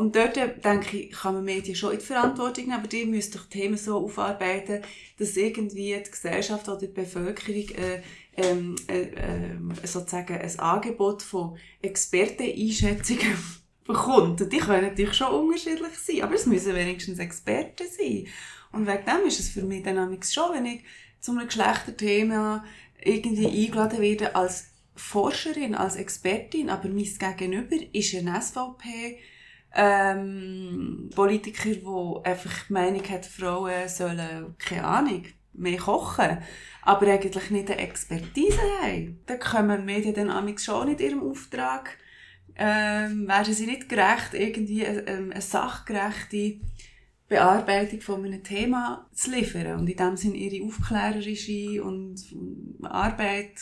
und dort, denke ich, kann man Medien schon in die Verantwortung nehmen, aber die müssen doch Themen so aufarbeiten, dass irgendwie die Gesellschaft oder die Bevölkerung äh, ähm, äh, äh, sozusagen ein Angebot von Experteneinschätzungen bekommt. Und die können natürlich schon unterschiedlich sein, aber es müssen wenigstens Experten sein. Und wegen dem ist es für mich dann schon, wenn ich zu einem Geschlechterthema irgendwie eingeladen werde als Forscherin, als Expertin, aber mein Gegenüber ist ein SVP ähm, Politiker, der einfach die Meinung hat, Frauen sollen, keine Ahnung, mehr kochen, aber eigentlich nicht eine Expertise haben. Dann kommen die Medien dann schon nicht ihrem Auftrag, ähm, werden sie nicht gerecht, irgendwie eine, ähm, eine sachgerechte Bearbeitung von einem Thema zu liefern und in dem Sinne ihre aufklärerische und Arbeit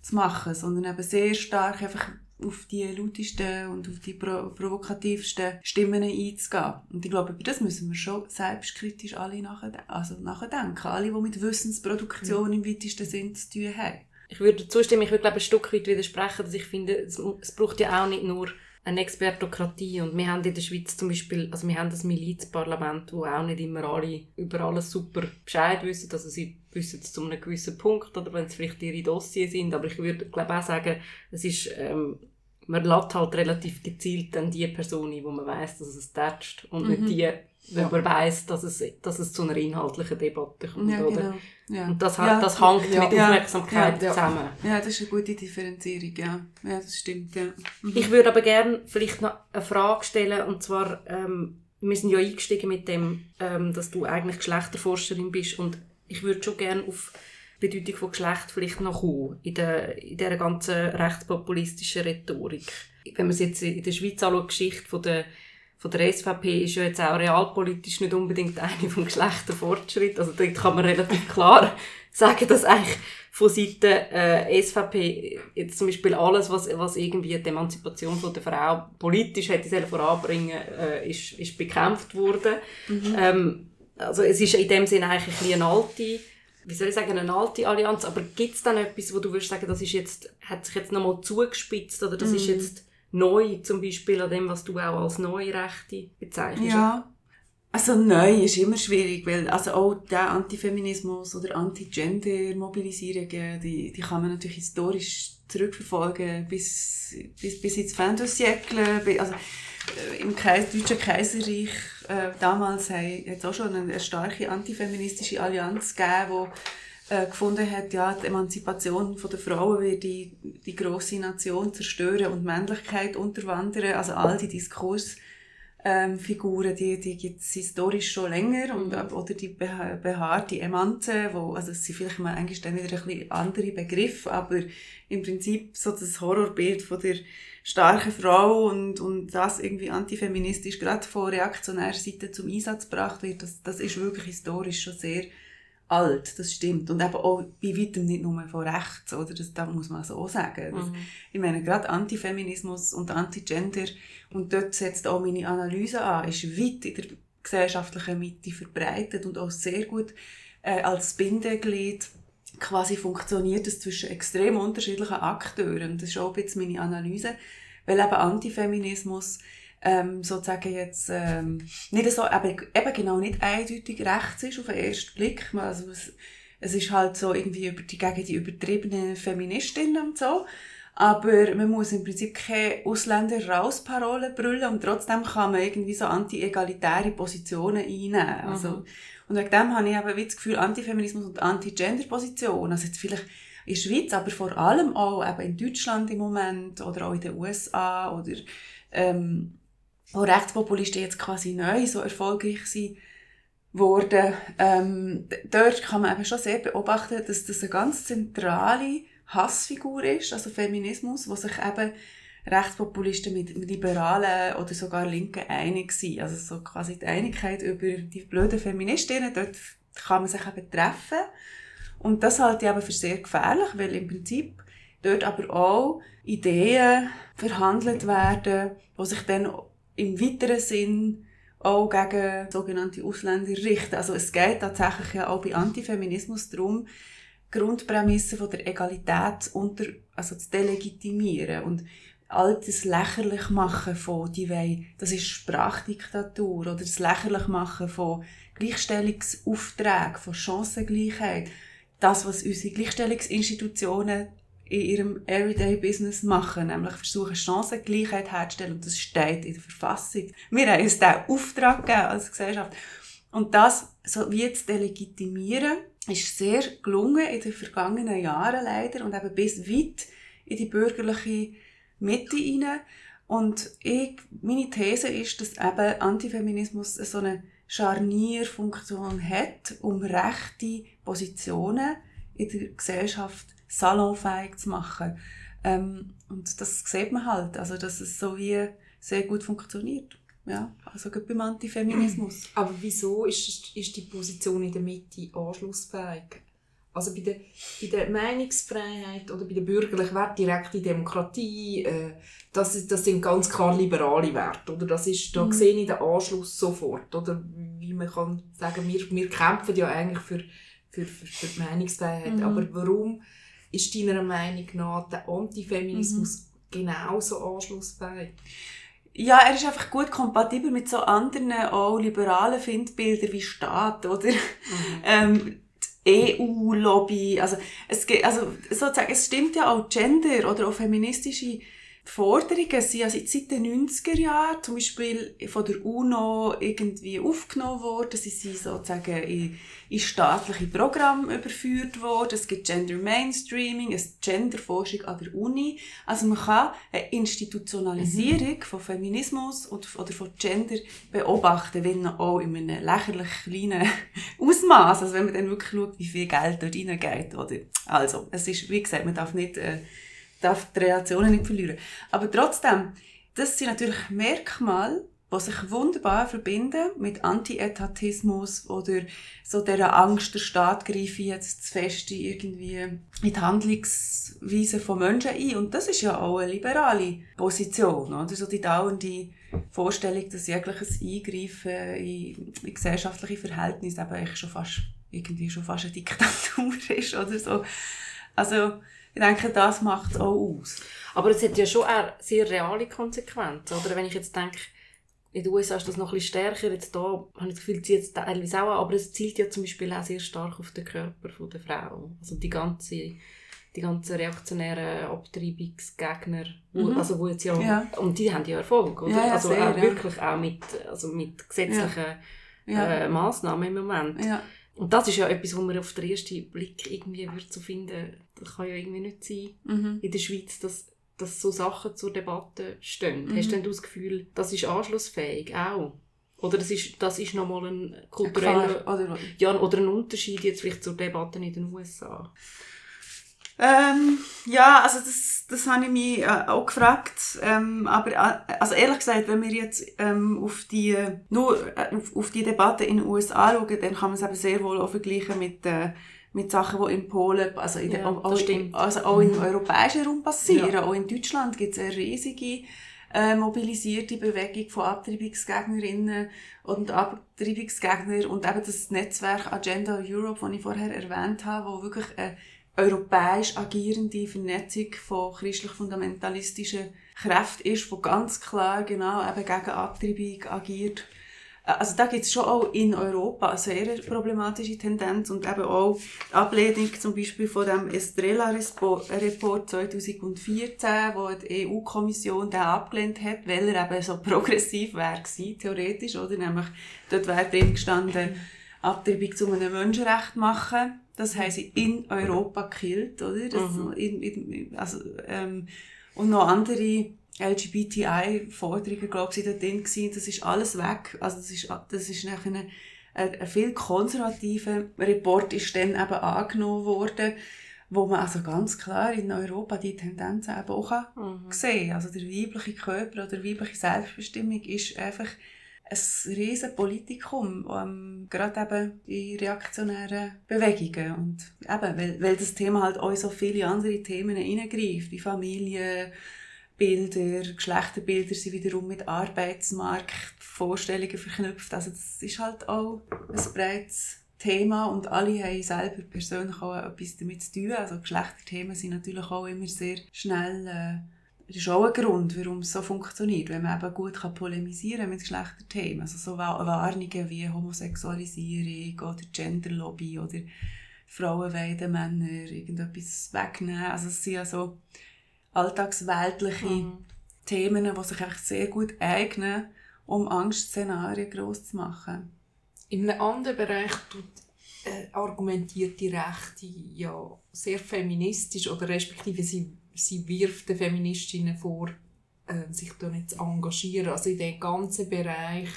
zu machen, sondern eben sehr stark einfach auf die lautesten und auf die provokativsten Stimmen einzugehen. Und ich glaube, über das müssen wir schon selbstkritisch alle nachdenken. Also nachdenken. Alle, die mit Wissensproduktion mhm. im weitesten Sinn zu tun haben. Ich würde zustimmen, ich würde glaube ein Stück weit widersprechen, dass ich finde, es, es braucht ja auch nicht nur eine Expertokratie und wir haben in der Schweiz zum Beispiel, also wir haben das Milizparlament, wo auch nicht immer alle über alles super Bescheid wissen, also sie wissen es zu einem gewissen Punkt oder wenn es vielleicht ihre Dossiers sind, aber ich würde glaube auch sagen, es ist ähm, man lädt halt relativ gezielt an die Person ein, wo man weiß, dass es tätscht und mhm. nicht die, wo ja. man weiß, dass es, dass es zu einer inhaltlichen Debatte kommt. Ja, oder? Genau. Ja. Und das, ja, das hängt mit Aufmerksamkeit zusammen. Ja, das ist eine gute Differenzierung, ja. Ja, das stimmt, ja. Mhm. Ich würde aber gerne vielleicht noch eine Frage stellen, und zwar, ähm, wir sind ja eingestiegen mit dem, ähm, dass du eigentlich Geschlechterforscherin bist und ich würde schon gerne auf Bedeutung von Geschlecht vielleicht noch kommen, in, der, in dieser ganzen rechtspopulistischen Rhetorik. Wenn man es jetzt in der Schweiz anschaut, die Geschichte von der, von der SVP ist ja jetzt auch realpolitisch nicht unbedingt eine vom Geschlechterfortschritt. Also dort kann man relativ klar sagen, dass eigentlich von Seiten äh, SVP jetzt zum Beispiel alles, was, was irgendwie die Emanzipation von der Frau politisch hätte selber voranbringen, äh, ist, ist bekämpft worden. Mhm. Ähm, also es ist in dem Sinne eigentlich ein eine alte wie soll ich sagen, eine alte Allianz, aber gibt es dann etwas, wo du würdest sagen, das ist jetzt, hat sich jetzt nochmal zugespitzt oder das mm. ist mhm. jetzt neu, zum Beispiel an dem, was du auch als neue Rechte bezeichnest? Ja, also neu ist immer schwierig, weil also auch der Antifeminismus oder Anti-Gender-Mobilisierungen, die, die kann man natürlich historisch zurückverfolgen bis, bis, bis ins Fandossiekle, also äh, im Kreis, Deutschen Kaiserreich äh, damals hat es auch schon eine, starke antifeministische Allianz gegeben, die äh, gefunden hat, ja, die Emanzipation der Frauen wird die, die grosse Nation zerstören und Männlichkeit unterwandern. Also all die Diskurs ähm, Figuren, die, die gibt es historisch schon länger, und, mhm. oder die behaarte Emanze, wo, also es sind vielleicht mal eigentlich dann wieder ein bisschen andere Begriffe, aber im Prinzip so das Horrorbild von der starken Frau und, und das irgendwie antifeministisch gerade von reaktionärer Seite zum Einsatz gebracht wird, das, das ist wirklich historisch schon sehr alt, das stimmt. Und eben auch bei weitem nicht nur von rechts, oder? Das, das muss man so sagen. Das, mhm. Ich meine, gerade Antifeminismus und Antigender, und dort setzt auch meine Analyse an, ist weit in der gesellschaftlichen Mitte verbreitet und auch sehr gut äh, als Bindeglied quasi funktioniert es zwischen extrem unterschiedlichen Akteuren. Das ist auch ein bisschen meine Analyse, weil eben Antifeminismus ähm, sozusagen jetzt ähm, nicht so, eben, eben genau nicht eindeutig rechts ist auf den ersten Blick. Also es, es ist halt so irgendwie über die, gegen die übertriebenen Feministinnen und so. Aber man muss im Prinzip keine Ausländer-Raus-Parolen brüllen und trotzdem kann man irgendwie so anti-egalitäre Positionen einnehmen. Also, mhm. Und wegen dem habe ich eben wie das Gefühl, Antifeminismus und Anti-Gender-Position, also jetzt vielleicht in der Schweiz, aber vor allem auch eben in Deutschland im Moment oder auch in den USA oder ähm, wo Rechtspopulisten jetzt quasi neu so erfolgreich sind worden, ähm, dort kann man eben schon sehr beobachten, dass das eine ganz zentrale Hassfigur ist, also Feminismus, wo sich eben Rechtspopulisten mit Liberalen oder sogar Linken einig sind. Also so quasi die Einigkeit über die blöden Feministinnen, dort kann man sich eben treffen. Und das halte ich aber für sehr gefährlich, weil im Prinzip dort aber auch Ideen verhandelt werden, die sich dann im weiteren Sinn auch gegen sogenannte Ausländer richten. Also es geht tatsächlich ja auch bei Antifeminismus darum, Grundprämisse von der Egalität unter, also zu delegitimieren und all das lächerlich machen von die Wei, das ist Sprachdiktatur oder das lächerlich machen von Gleichstellungsaufträgen, von Chancengleichheit, das was unsere Gleichstellungsinstitutionen in ihrem Everyday-Business machen, nämlich versuchen, Chancengleichheit herzustellen. Und das steht in der Verfassung. Wir haben uns diesen Auftrag gegeben als Gesellschaft. Und das so wie zu delegitimieren, ist sehr gelungen in den vergangenen Jahren leider und eben bis weit in die bürgerliche Mitte hinein. Und ich, meine These ist, dass eben Antifeminismus so eine Scharnierfunktion hat, um rechte Positionen in der Gesellschaft salonfähig zu machen. Ähm, und das sieht man halt, also dass es so wie sehr gut funktioniert. Ja, also gerade beim Antifeminismus. Aber wieso ist, ist die Position in der Mitte anschlussfähig? Also bei der, bei der Meinungsfreiheit oder bei der bürgerlichen Wert, direkte Demokratie, äh, das, das sind ganz klar liberale Werte. Oder? Das ist, da mhm. sehe ich den Anschluss sofort. Oder wie man kann sagen, wir, wir kämpfen ja eigentlich für, für, für, für die Meinungsfreiheit. Mhm. Aber warum ist deiner Meinung nach der Antifeminismus mhm. genauso anschlussfähig? Ja, er ist einfach gut kompatibel mit so anderen auch liberalen Findbildern wie Staat oder mhm. ähm, EU-Lobby. Also es geht, also sozusagen, es stimmt ja auch Gender oder auch feministische Forderungen sind also seit den 90er Jahren zum Beispiel von der UNO irgendwie aufgenommen worden. Sie sind sozusagen in, in staatliche Programme überführt worden. Es gibt Gender Mainstreaming, es Genderforschung an der Uni. Also man kann eine Institutionalisierung mhm. von Feminismus oder, oder von Gender beobachten, wenn auch in einem lächerlich kleinen Ausmaß. Also wenn man dann wirklich schaut, wie viel Geld dort reingeht. Oder? Also, es ist, wie gesagt, man darf nicht äh, darf die Reaktionen nicht verlieren. Aber trotzdem, das sind natürlich Merkmale, die sich wunderbar verbinden mit Anti-Etatismus oder so der Angst, der Staat greife jetzt zu fest irgendwie in die Handlungsweise von Menschen ein. Und das ist ja auch eine liberale Position, oder? So die dauernde Vorstellung, dass jegliches Eingreifen in, in gesellschaftliche Verhältnisse eben schon fast, irgendwie schon fast eine Diktatur ist oder so. Also, ich denke, das macht es auch aus. Aber es hat ja schon auch sehr reale Konsequenzen. Oder wenn ich jetzt denke, in den USA ist das noch ein bisschen stärker, jetzt da habe ich das Gefühl, zieht es teilweise auch an, aber es zielt ja zum Beispiel auch sehr stark auf den Körper der Frau. Also die ganze die ganzen reaktionären Abtreibungsgegner, mhm. also wo jetzt ja, ja, und die haben ja Erfolg, oder? Ja, ja, also sehr, auch wirklich auch mit, also mit gesetzlichen Äh, Massnahmen im Moment. Und das ist ja etwas, wo man auf den ersten Blick irgendwie würde so finden, das kann ja irgendwie nicht sein mhm. in der Schweiz, dass, dass so Sachen zur Debatte stehen. Mhm. Hast du denn das Gefühl, das ist anschlussfähig auch? Oder das ist, das ist nochmal ein kultureller oder, ja, oder ein Unterschied jetzt vielleicht zur Debatte in den USA? Ähm, ja, also das, das habe ich mich äh, auch gefragt. Ähm, aber äh, also ehrlich gesagt, wenn wir jetzt ähm, auf die nur äh, auf, auf die Debatte in den USA schauen, dann kann man es eben sehr wohl auch vergleichen mit äh, mit Sachen, die in Polen, also, in ja, der, auch, in, also auch im mhm. europäischen Raum passieren. Ja. Auch in Deutschland gibt es eine riesige äh, mobilisierte Bewegung von Abtreibungsgegnerinnen und Abtreibungsgegnern und eben das Netzwerk Agenda Europe, das ich vorher erwähnt habe, wo wirklich eine europäisch agierende Vernetzung von christlich-fundamentalistischen Kräften ist, die ganz klar genau eben gegen Abtreibung agiert also da gibt es schon auch in Europa eine sehr problematische Tendenz und eben auch die Ablehnung zum Beispiel von dem Estrella-Report 2014, wo die EU-Kommission den abgelehnt hat, weil er eben so progressiv wäre theoretisch, oder? Nämlich, dort wäre drin gestanden, Abtreibung zu einem Menschenrecht machen. Das haben sie in Europa gekillt, oder? Das, mhm. in, in, also, ähm, und noch andere LGBTI-Forderungen, glaube ich, da drin gewesen. Das ist alles weg. Also das ist, das ist nachher ein, ein viel konservativer Report ist dann eben angenommen worden, wo man also ganz klar in Europa die Tendenzen eben auch mhm. sehen. Also der weibliche Körper oder weibliche Selbstbestimmung ist einfach ein riesen Politikum, um, gerade eben die reaktionären Bewegungen. Und eben, weil, weil das Thema halt auch so viele andere Themen hineingreift, wie Familie, Bilder, Geschlechterbilder sind wiederum mit Arbeitsmarktvorstellungen verknüpft. Also das ist halt auch ein breites Thema und alle haben selber persönlich auch etwas damit zu tun. Also Geschlechterthemen sind natürlich auch immer sehr schnell äh, das ist auch ein Grund, warum es so funktioniert, wenn man eben gut kann polemisieren mit Geschlechterthemen. Also so Warnungen wie Homosexualisierung oder Genderlobby oder Frauen wollen Männer irgendetwas wegnehmen. Also es sind ja so alltagsweltliche mhm. Themen, die sich einfach sehr gut eignen, um Angstszenarien groß zu machen. In einem anderen Bereich tut, äh, argumentiert die Rechte ja sehr feministisch oder respektive sie, sie wirft den Feministinnen vor, äh, sich da nicht zu engagieren. Also in dem ganzen Bereich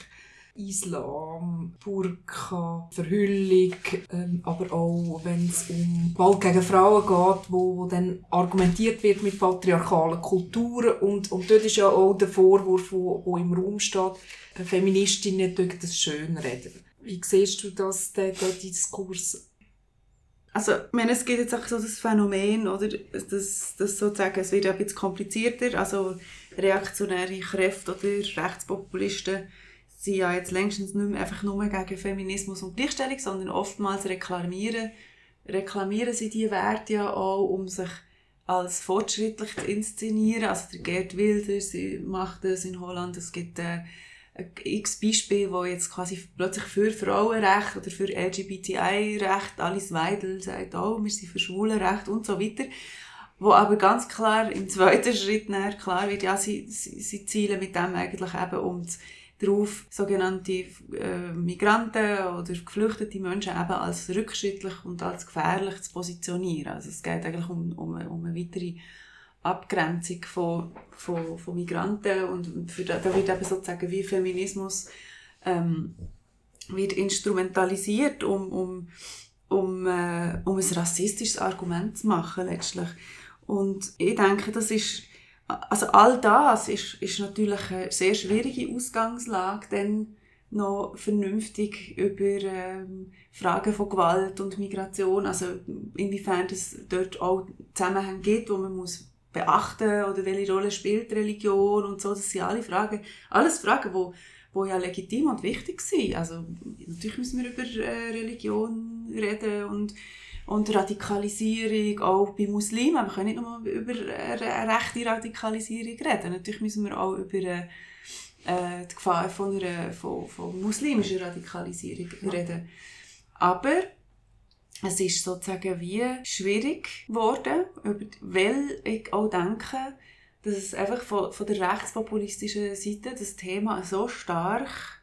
Islam, Burka, Verhüllung, ähm, aber auch wenn es um Gewalt gegen Frauen geht, wo, wo dann argumentiert wird mit patriarchalen Kulturen und, und dort ist ja auch der Vorwurf, wo, wo im Raum steht, äh, Feministinnen durch das Schönreden. Wie siehst du das, der, der Diskurs? Also, ich meine, es gibt jetzt auch so das Phänomen, oder, dass, dass sozusagen, es wird ein bisschen komplizierter, also reaktionäre Kräfte oder Rechtspopulisten sie ja jetzt längstens nicht mehr einfach nur gegen Feminismus und Gleichstellung, sondern oftmals reklamieren, reklamieren sie die Werte ja auch, um sich als fortschrittlich zu inszenieren. Also der Gerd Wilder, sie macht das in Holland. Es gibt äh, x Beispiele, wo jetzt quasi plötzlich für Frauenrecht oder für LGBTI-Recht, Alice Weidel sagt auch, wir sind für Schwulenrecht und so weiter. Wo aber ganz klar im zweiten Schritt nachher klar wird, ja, sie, sie, sie zielen mit dem eigentlich eben um das darauf, sogenannte äh, Migranten oder geflüchtete Menschen eben als rückschrittlich und als gefährlich zu positionieren. Also es geht eigentlich um, um, um eine weitere Abgrenzung von, von, von Migranten und für, da wird eben sozusagen wie Feminismus ähm, wird instrumentalisiert, um, um, um, äh, um ein rassistisches Argument zu machen letztlich. Und ich denke, das ist also all das ist, ist natürlich eine sehr schwierige Ausgangslage, dann noch vernünftig über ähm, Fragen von Gewalt und Migration, also inwiefern es dort auch Zusammenhänge gibt, wo man muss beachten oder welche Rolle spielt Religion und so, das sind alle Fragen, alles Fragen, wo, wo ja legitim und wichtig sind. Also natürlich müssen wir über äh, Religion reden und und Radikalisierung, auch bei Muslimen. Wir können nicht nur über eine rechte Radikalisierung reden. Natürlich müssen wir auch über äh, die Gefahr von, einer, von, von muslimischer Radikalisierung reden. Aber es ist sozusagen wie schwierig geworden, weil ich auch denke, dass es einfach von, von der rechtspopulistischen Seite das Thema so stark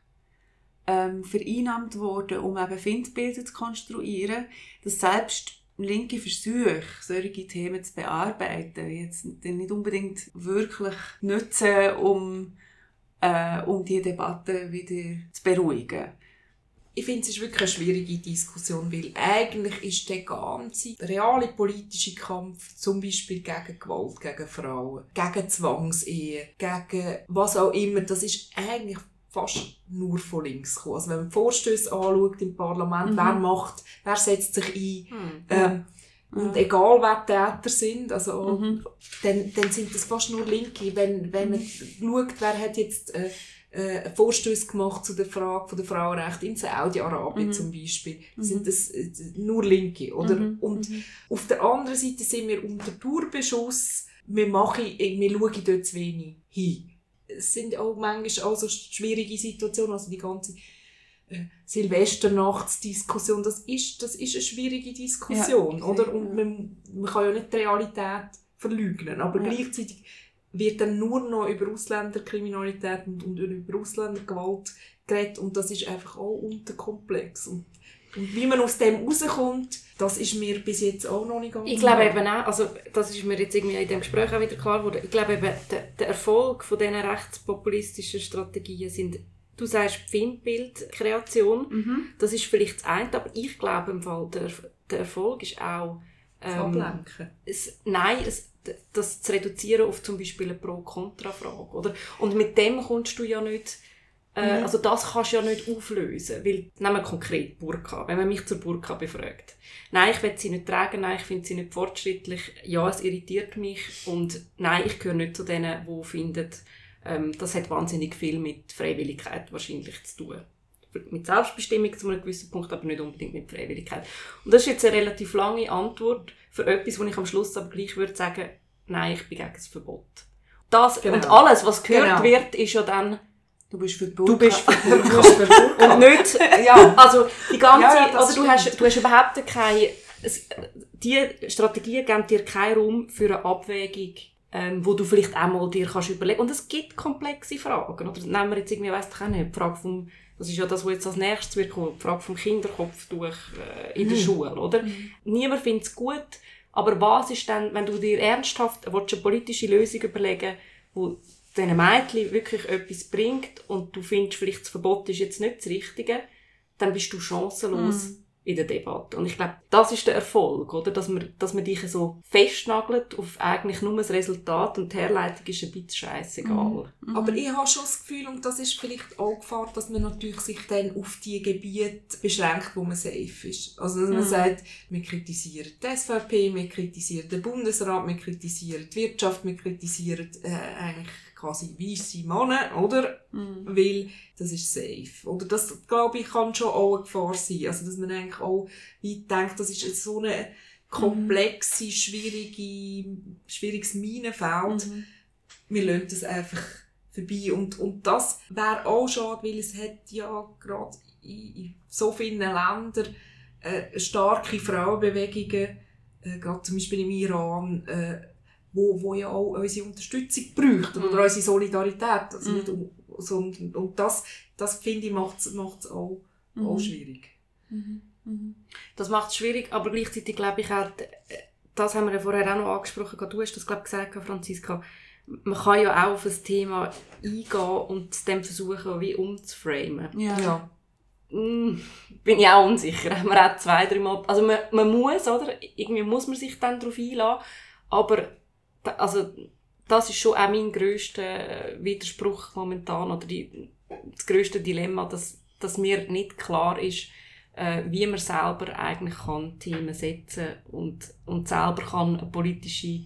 ähm, vereinnahmt worden, um eben Findbilder zu konstruieren, dass selbst linke Versuche, solche Themen zu bearbeiten, jetzt nicht unbedingt wirklich nutzen, um, äh, um die Debatte wieder zu beruhigen. Ich finde, es ist wirklich eine schwierige Diskussion, weil eigentlich ist der ganze reale politische Kampf zum Beispiel gegen Gewalt gegen Frauen, gegen Zwangsehe, gegen was auch immer, das ist eigentlich fast nur von links gekommen. Also wenn man Vorstöße anschaut im Parlament, mhm. wer macht, wer setzt sich ein, mhm. ähm, Und egal wer Täter sind, also, mhm. dann, dann sind das fast nur Linke. Wenn, wenn man schaut, wer hat jetzt äh, äh, Vorstöße gemacht zu der Frage von der Frauenrechte in Saudi-Arabien mhm. zum Beispiel, mhm. sind das äh, nur Linke, oder? Mhm. Und mhm. auf der anderen Seite sind wir unter Dauerbeschuss. Wir machen, wir schauen dort zu wenig hin. Es sind auch manchmal auch so schwierige Situationen, also die ganze äh, Silvesternachtsdiskussion, das ist, das ist eine schwierige Diskussion, ja, oder? Und man, man kann ja nicht die Realität verleugnen, aber ja. gleichzeitig wird dann nur noch über Ausländerkriminalität und, und über Ausländergewalt geredet und das ist einfach auch unterkomplex. Und, und wie man aus dem rauskommt, das ist mir bis jetzt auch noch nicht ganz Ich glaube eben auch, also das ist mir jetzt irgendwie in dem Gespräch auch wieder klar geworden, ich glaube eben, der, der Erfolg von diesen rechtspopulistischen Strategien sind Du sagst Filmbildkreation, mhm. das ist vielleicht das eine, aber ich glaube im Fall, der, der Erfolg ist auch... Ähm, es, nein, es, das zu reduzieren auf zum Beispiel eine Pro-Kontra-Frage. Oder? Und mit dem kommst du ja nicht, äh, mhm. also das kannst du ja nicht auflösen, weil, nehmen wir konkret Burka, wenn man mich zur Burka befragt. Nein, ich will sie nicht tragen, nein, ich finde sie nicht fortschrittlich, ja, es irritiert mich und nein, ich gehöre nicht zu denen, die finden, ähm, das hat wahnsinnig viel mit Freiwilligkeit wahrscheinlich zu tun mit Selbstbestimmung zu einem gewissen Punkt, aber nicht unbedingt mit Freiwilligkeit. Und das ist jetzt eine relativ lange Antwort für etwas, wo ich am Schluss aber gleich würde sagen, nein, ich bin gegen das Verbot. Das, genau. Und alles, was gehört genau. wird, ist ja dann, Du bist für die Burka. Du bist für die Burka. und nicht, ja, also die ganze, ja, ja, also du hast, du hast überhaupt keine, die Strategien geben dir keinen Raum für eine Abwägung, ähm, wo du vielleicht auch mal dir kannst überlegen. Und es gibt komplexe Fragen, oder? Nehmen wir jetzt irgendwie, weiss ich auch nicht, die Frage vom das ist ja das, was jetzt als nächstes wird kommen, die Frage vom Kinderkopftuch äh, in der mhm. Schule, oder? Mhm. Niemand findet es gut, aber was ist denn, wenn du dir ernsthaft eine politische Lösung überlegen wo diesen Mädchen wirklich etwas bringt und du findest, vielleicht das Verbot ist jetzt nicht das Richtige, dann bist du chancenlos. Mhm in der Debatte. Und ich glaube, das ist der Erfolg, oder? Dass man, dass man dich so festnagelt auf eigentlich nur das Resultat und die Herleitung ist ein bisschen scheißegal. Mhm. mhm. Aber ich habe schon das Gefühl, und das ist vielleicht auch Gefahr, dass man natürlich sich dann auf die Gebiete beschränkt, wo man safe ist. Also, dass man mhm. sagt, wir kritisieren die SVP, wir kritisieren den Bundesrat, wir kritisieren die Wirtschaft, wir kritisieren äh, eigentlich quasi weisse Männer, oder? Mhm. Weil das ist safe. Oder das, glaube ich, kann schon auch eine Gefahr sein. Also, dass man eigentlich auch wie denkt, das ist so eine komplexe, schwierige, schwieriges Minenfeld. Mhm. Wir lassen das einfach vorbei. Und, und das wäre auch schade, weil es hat ja gerade in, in so vielen Ländern äh, starke Frauenbewegungen, äh, gerade zum Beispiel im Iran, äh, wo, wo ja auch unsere Unterstützung braucht mhm. oder unsere Solidarität. Also mhm. nicht, so, und, und das, das finde ich, macht es auch, mhm. auch schwierig. Mhm. Mhm. Das macht es schwierig, aber gleichzeitig glaube ich auch, das haben wir ja vorher auch noch angesprochen, du hast das glaube ich gesagt, Franziska, man kann ja auch auf ein Thema eingehen und es dann versuchen, wie umzuframen. Ja. ja. Mm, bin ich auch unsicher. Haben wir auch zwei, drei Mal, also man, man muss, oder? Irgendwie muss man sich dann darauf einlassen, aber also das ist schon auch mein grösster äh, Widerspruch momentan oder die, das grösste Dilemma, dass, dass mir nicht klar ist, äh, wie man selber eigentlich kann Themen setzen und, und selber kann eine politische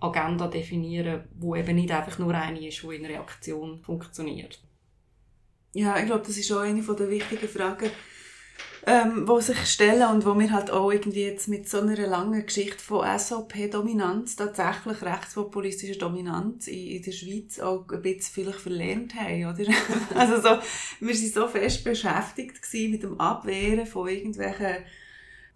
Agenda definieren, wo eben nicht einfach nur eine ist, die in Reaktion funktioniert. Ja, ich glaube, das ist auch eine der wichtigen Fragen, ähm, wo sich stellen und wo wir halt auch irgendwie jetzt mit so einer langen Geschichte von SVP-Dominanz, tatsächlich rechtspopulistischer Dominanz in, in der Schweiz auch ein bisschen vielleicht verlernt haben, oder? also so, wir waren so fest beschäftigt mit dem Abwehren von irgendwelchen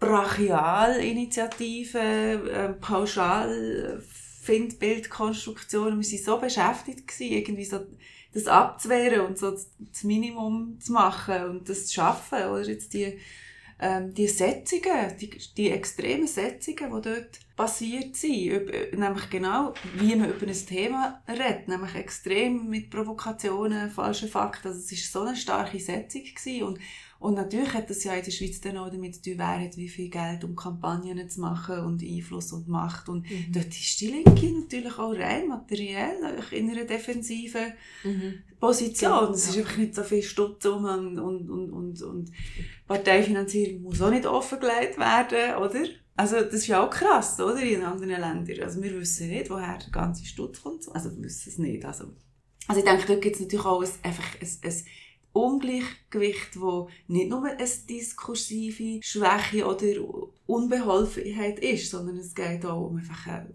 Brachialinitiativen, äh, pauschal Findbildkonstruktionen. Wir waren so beschäftigt gewesen, irgendwie so das abzuwehren und so das Minimum zu machen und das zu schaffen. Oder jetzt die, ähm, die Setzungen, die, die extremen Setzungen, die dort passiert sind, über, nämlich genau, wie man über ein Thema redet, nämlich extrem mit Provokationen, falschen Fakten. Also es war so eine starke Setzung gewesen und, Und natürlich hat das ja in der Schweiz dann auch damit zu tun, wer hat wie viel Geld, um Kampagnen zu machen und Einfluss und Macht. Und Mhm. dort ist die Linke natürlich auch rein materiell in einer defensiven Mhm. Position. Es Ja. ist einfach nicht so viel Stutz um und, und, und, und, und Parteifinanzierung muss auch nicht offengelegt werden, oder? Also das ist ja auch krass, oder? In anderen Ländern. Also wir wissen nicht, woher der ganze Stutz kommt. Also wir wissen es nicht. Also, also ich denke, dort gibt es natürlich auch ein, einfach ein, ein Ungleichgewicht, wo nicht nur eine diskursive Schwäche oder Unbeholfenheit ist, sondern es geht auch um einfach, äh,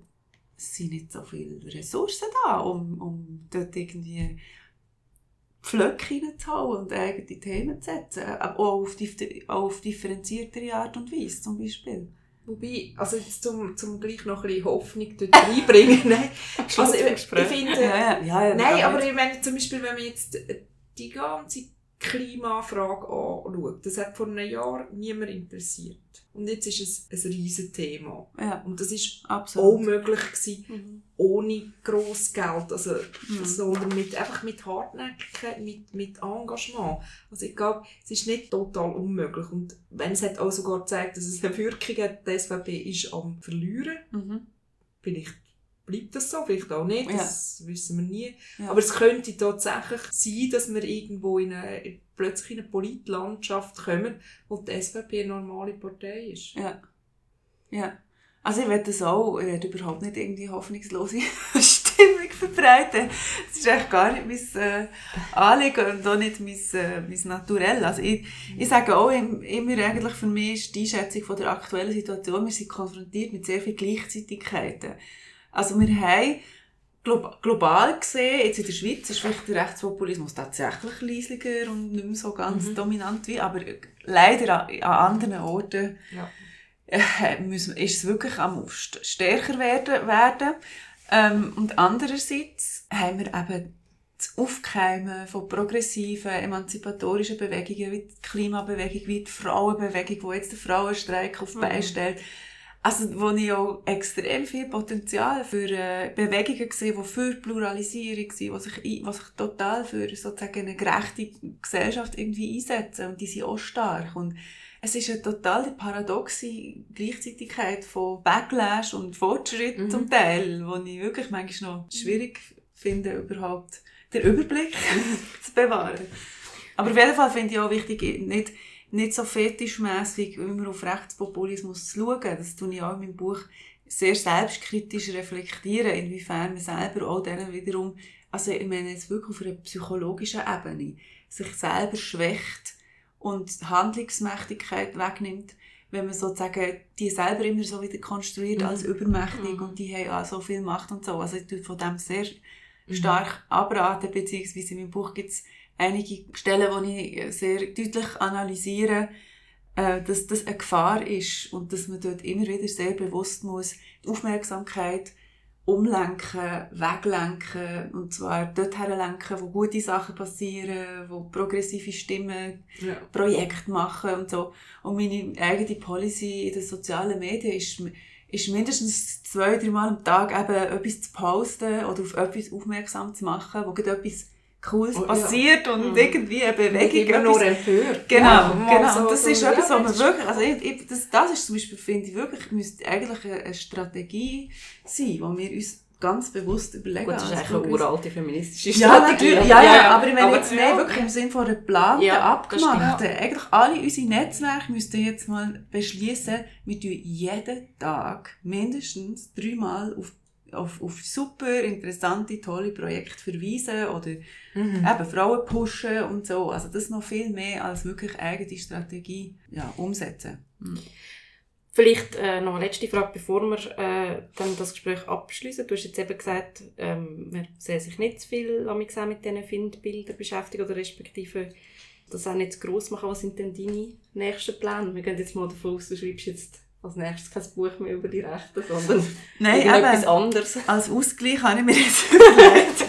es sind nicht so viele Ressourcen da, um, um dort irgendwie Pflöcke reinzuhauen und eigene Themen zu setzen. Aber auch auf, auch auf differenziertere Art und Weise, zum Beispiel. Wobei, also jetzt zum, zum gleich noch ein bisschen Hoffnung dort reinbringen. Nein, also ich, ich finde... ja, ja, ja, Nein, aber ich meine, zum Beispiel, wenn man jetzt die ganze Klimafrage anschaut, das hat vor einem Jahr niemand interessiert. Und jetzt ist es ein riesen Thema. Ja, Und das ist auch absolut. möglich gewesen, Mhm. ohne grosses Geld, also, Mhm. sondern mit, einfach mit Hartnäckigkeit, mit, mit Engagement. Also ich glaube, es ist nicht total unmöglich. Und wenn es hat auch sogar gezeigt, dass es eine Wirkung hat, die SVP ist am Verlieren. Mhm. Vielleicht bleibt das so, vielleicht auch nicht, das wissen wir nie. Ja. Aber es könnte tatsächlich sein, dass wir irgendwo in eine, plötzlich in eine Politlandschaft kommen, wo die SVP eine normale Partei ist. Ja. Ja. Also ich will das auch, ich will überhaupt nicht irgendwie hoffnungslose Stimmung verbreiten. Das ist eigentlich gar nicht mein äh, Anliegen und auch nicht mein, äh, mein Naturell. Also ich, ich sage auch im- immer eigentlich, für mich ist die Einschätzung von der aktuellen Situation, wir sind konfrontiert mit sehr vielen Gleichzeitigkeiten. Also wir haben glo global gesehen, jetzt in der Schweiz ist vielleicht der Rechtspopulismus tatsächlich leislicher und nicht mehr so ganz Mhm. dominant wie, aber leider an, an anderen Orten Ja. äh, ist es wirklich am st- stärker werden. werden. Ähm, und andererseits haben wir eben das Aufkeimen von progressiven, emanzipatorischen Bewegungen, wie die Klimabewegung, wie die Frauenbewegung, die jetzt den Frauenstreik auf Mhm. stellt. Also, wo ich auch extrem viel Potenzial für äh, Bewegungen sehe, die für Pluralisierung sind, die sich, die sich total für sozusagen eine gerechte Gesellschaft irgendwie einsetzen. Und die sind auch stark. Und es ist eine total paradoxe Gleichzeitigkeit von Backlash und Fortschritt Mhm. zum Teil, wo ich wirklich manchmal noch schwierig finde, überhaupt den Überblick zu bewahren. Aber auf jeden Fall finde ich auch wichtig, nicht, nicht so fetischmässig immer auf Rechtspopulismus zu schauen. Das tue ich auch in meinem Buch sehr selbstkritisch reflektieren, inwiefern man selber auch denen wiederum, also ich meine jetzt wirklich auf einer psychologischen Ebene, sich selber schwächt und Handlungsmächtigkeit wegnimmt, wenn man sozusagen die selber immer so wieder konstruiert Mhm. als übermächtig Mhm. und die haben auch so viel Macht und so. Also ich tue von dem sehr Mhm. stark abraten, beziehungsweise in meinem Buch gibt es einige Stellen, wo ich sehr deutlich analysiere, äh, dass das eine Gefahr ist und dass man dort immer wieder sehr bewusst muss die Aufmerksamkeit umlenken, weglenken und zwar dort herlenken, wo gute Sachen passieren, wo progressive Stimmen Ja. Projekte machen und so. Und meine eigene Policy in den sozialen Medien ist, ist mindestens zwei, drei Mal am Tag eben etwas zu posten oder auf etwas aufmerksam zu machen, wo etwas Cooles Oh, ja. passiert und Mhm. irgendwie eine Bewegung. Immer nur empört. Genau, Ja, mal genau. so- das ist ja, etwas, was man wirklich, also ich, ich, das, das ist zum Beispiel, finde ich wirklich, müsste eigentlich eine, Strategie sein, die wir uns ganz bewusst überlegen. Gut, das ist eigentlich eine uralte feministische ja, Strategie. natürlich. Ja, ja, aber ich meine Aber- jetzt mehr wirklich im Sinne von einer geplanten, Ja, abgemachten. Eigentlich alle unsere Netzwerke müssten jetzt mal beschließen, wir tun jeden Tag mindestens dreimal auf, auf, auf super interessante, tolle Projekte verweisen oder Mhm. eben Frauen pushen und so. Also das noch viel mehr als wirklich eigene Strategie ja, umsetzen. Mhm. Vielleicht äh, noch eine letzte Frage, bevor wir äh, dann das Gespräch abschließen. Du hast jetzt eben gesagt, ähm, man soll sich nicht zu viel mit diesen Findbildern beschäftigen oder respektive das auch nicht zu gross machen. Was sind denn deine nächsten Pläne? Wir gehen jetzt mal davon aus, du schreibst jetzt als nächstes kein Buch mehr über die Rechten, sondern Nein, eben, anderes. als Ausgleich habe ich mir jetzt überlegt.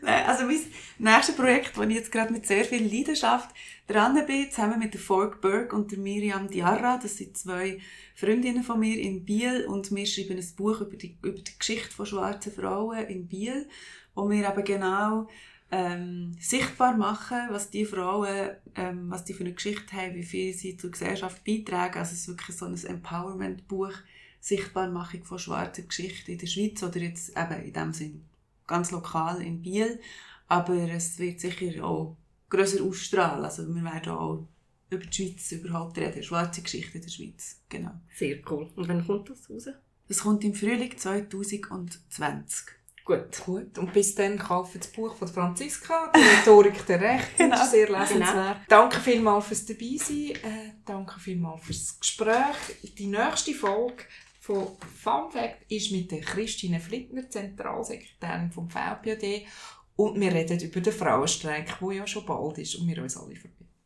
Nein, also mein nächstes Projekt, wo ich jetzt gerade mit sehr viel Leidenschaft dran bin, zusammen mit der Fork Berg und der Miriam Diarra, das sind zwei Freundinnen von mir in Biel und wir schreiben ein Buch über die, über die Geschichte von schwarzen Frauen in Biel, wo wir eben genau ähm, sichtbar machen, was die Frauen, ähm, was die für eine Geschichte haben, wie viel sie zur Gesellschaft beitragen. Also es ist wirklich so ein Empowerment-Buch, Sichtbarmachung von schwarzer Geschichte in der Schweiz oder jetzt eben in dem Sinn ganz lokal in Biel. Aber es wird sicher auch grösser ausstrahlen. Also wir werden auch über die Schweiz überhaupt reden, schwarze Geschichte in der Schweiz. Genau. Sehr cool. Und wann kommt das raus? Das kommt im Frühling 2020. Gut. Gut. Und bis dann kaufen das Buch von Franziska, die Rhetorik der Rechte. Genau. Das ist sehr lesenswert. Danke vielmals fürs Dabeisein. Äh, danke vielmals fürs Gespräch. Die nächste Folge von Fun Fact ist mit der Christine Flittner, Zentralsekretärin vom VPD. Und wir reden über den Frauenstreik, der ja schon bald ist und wir uns alle verbinden.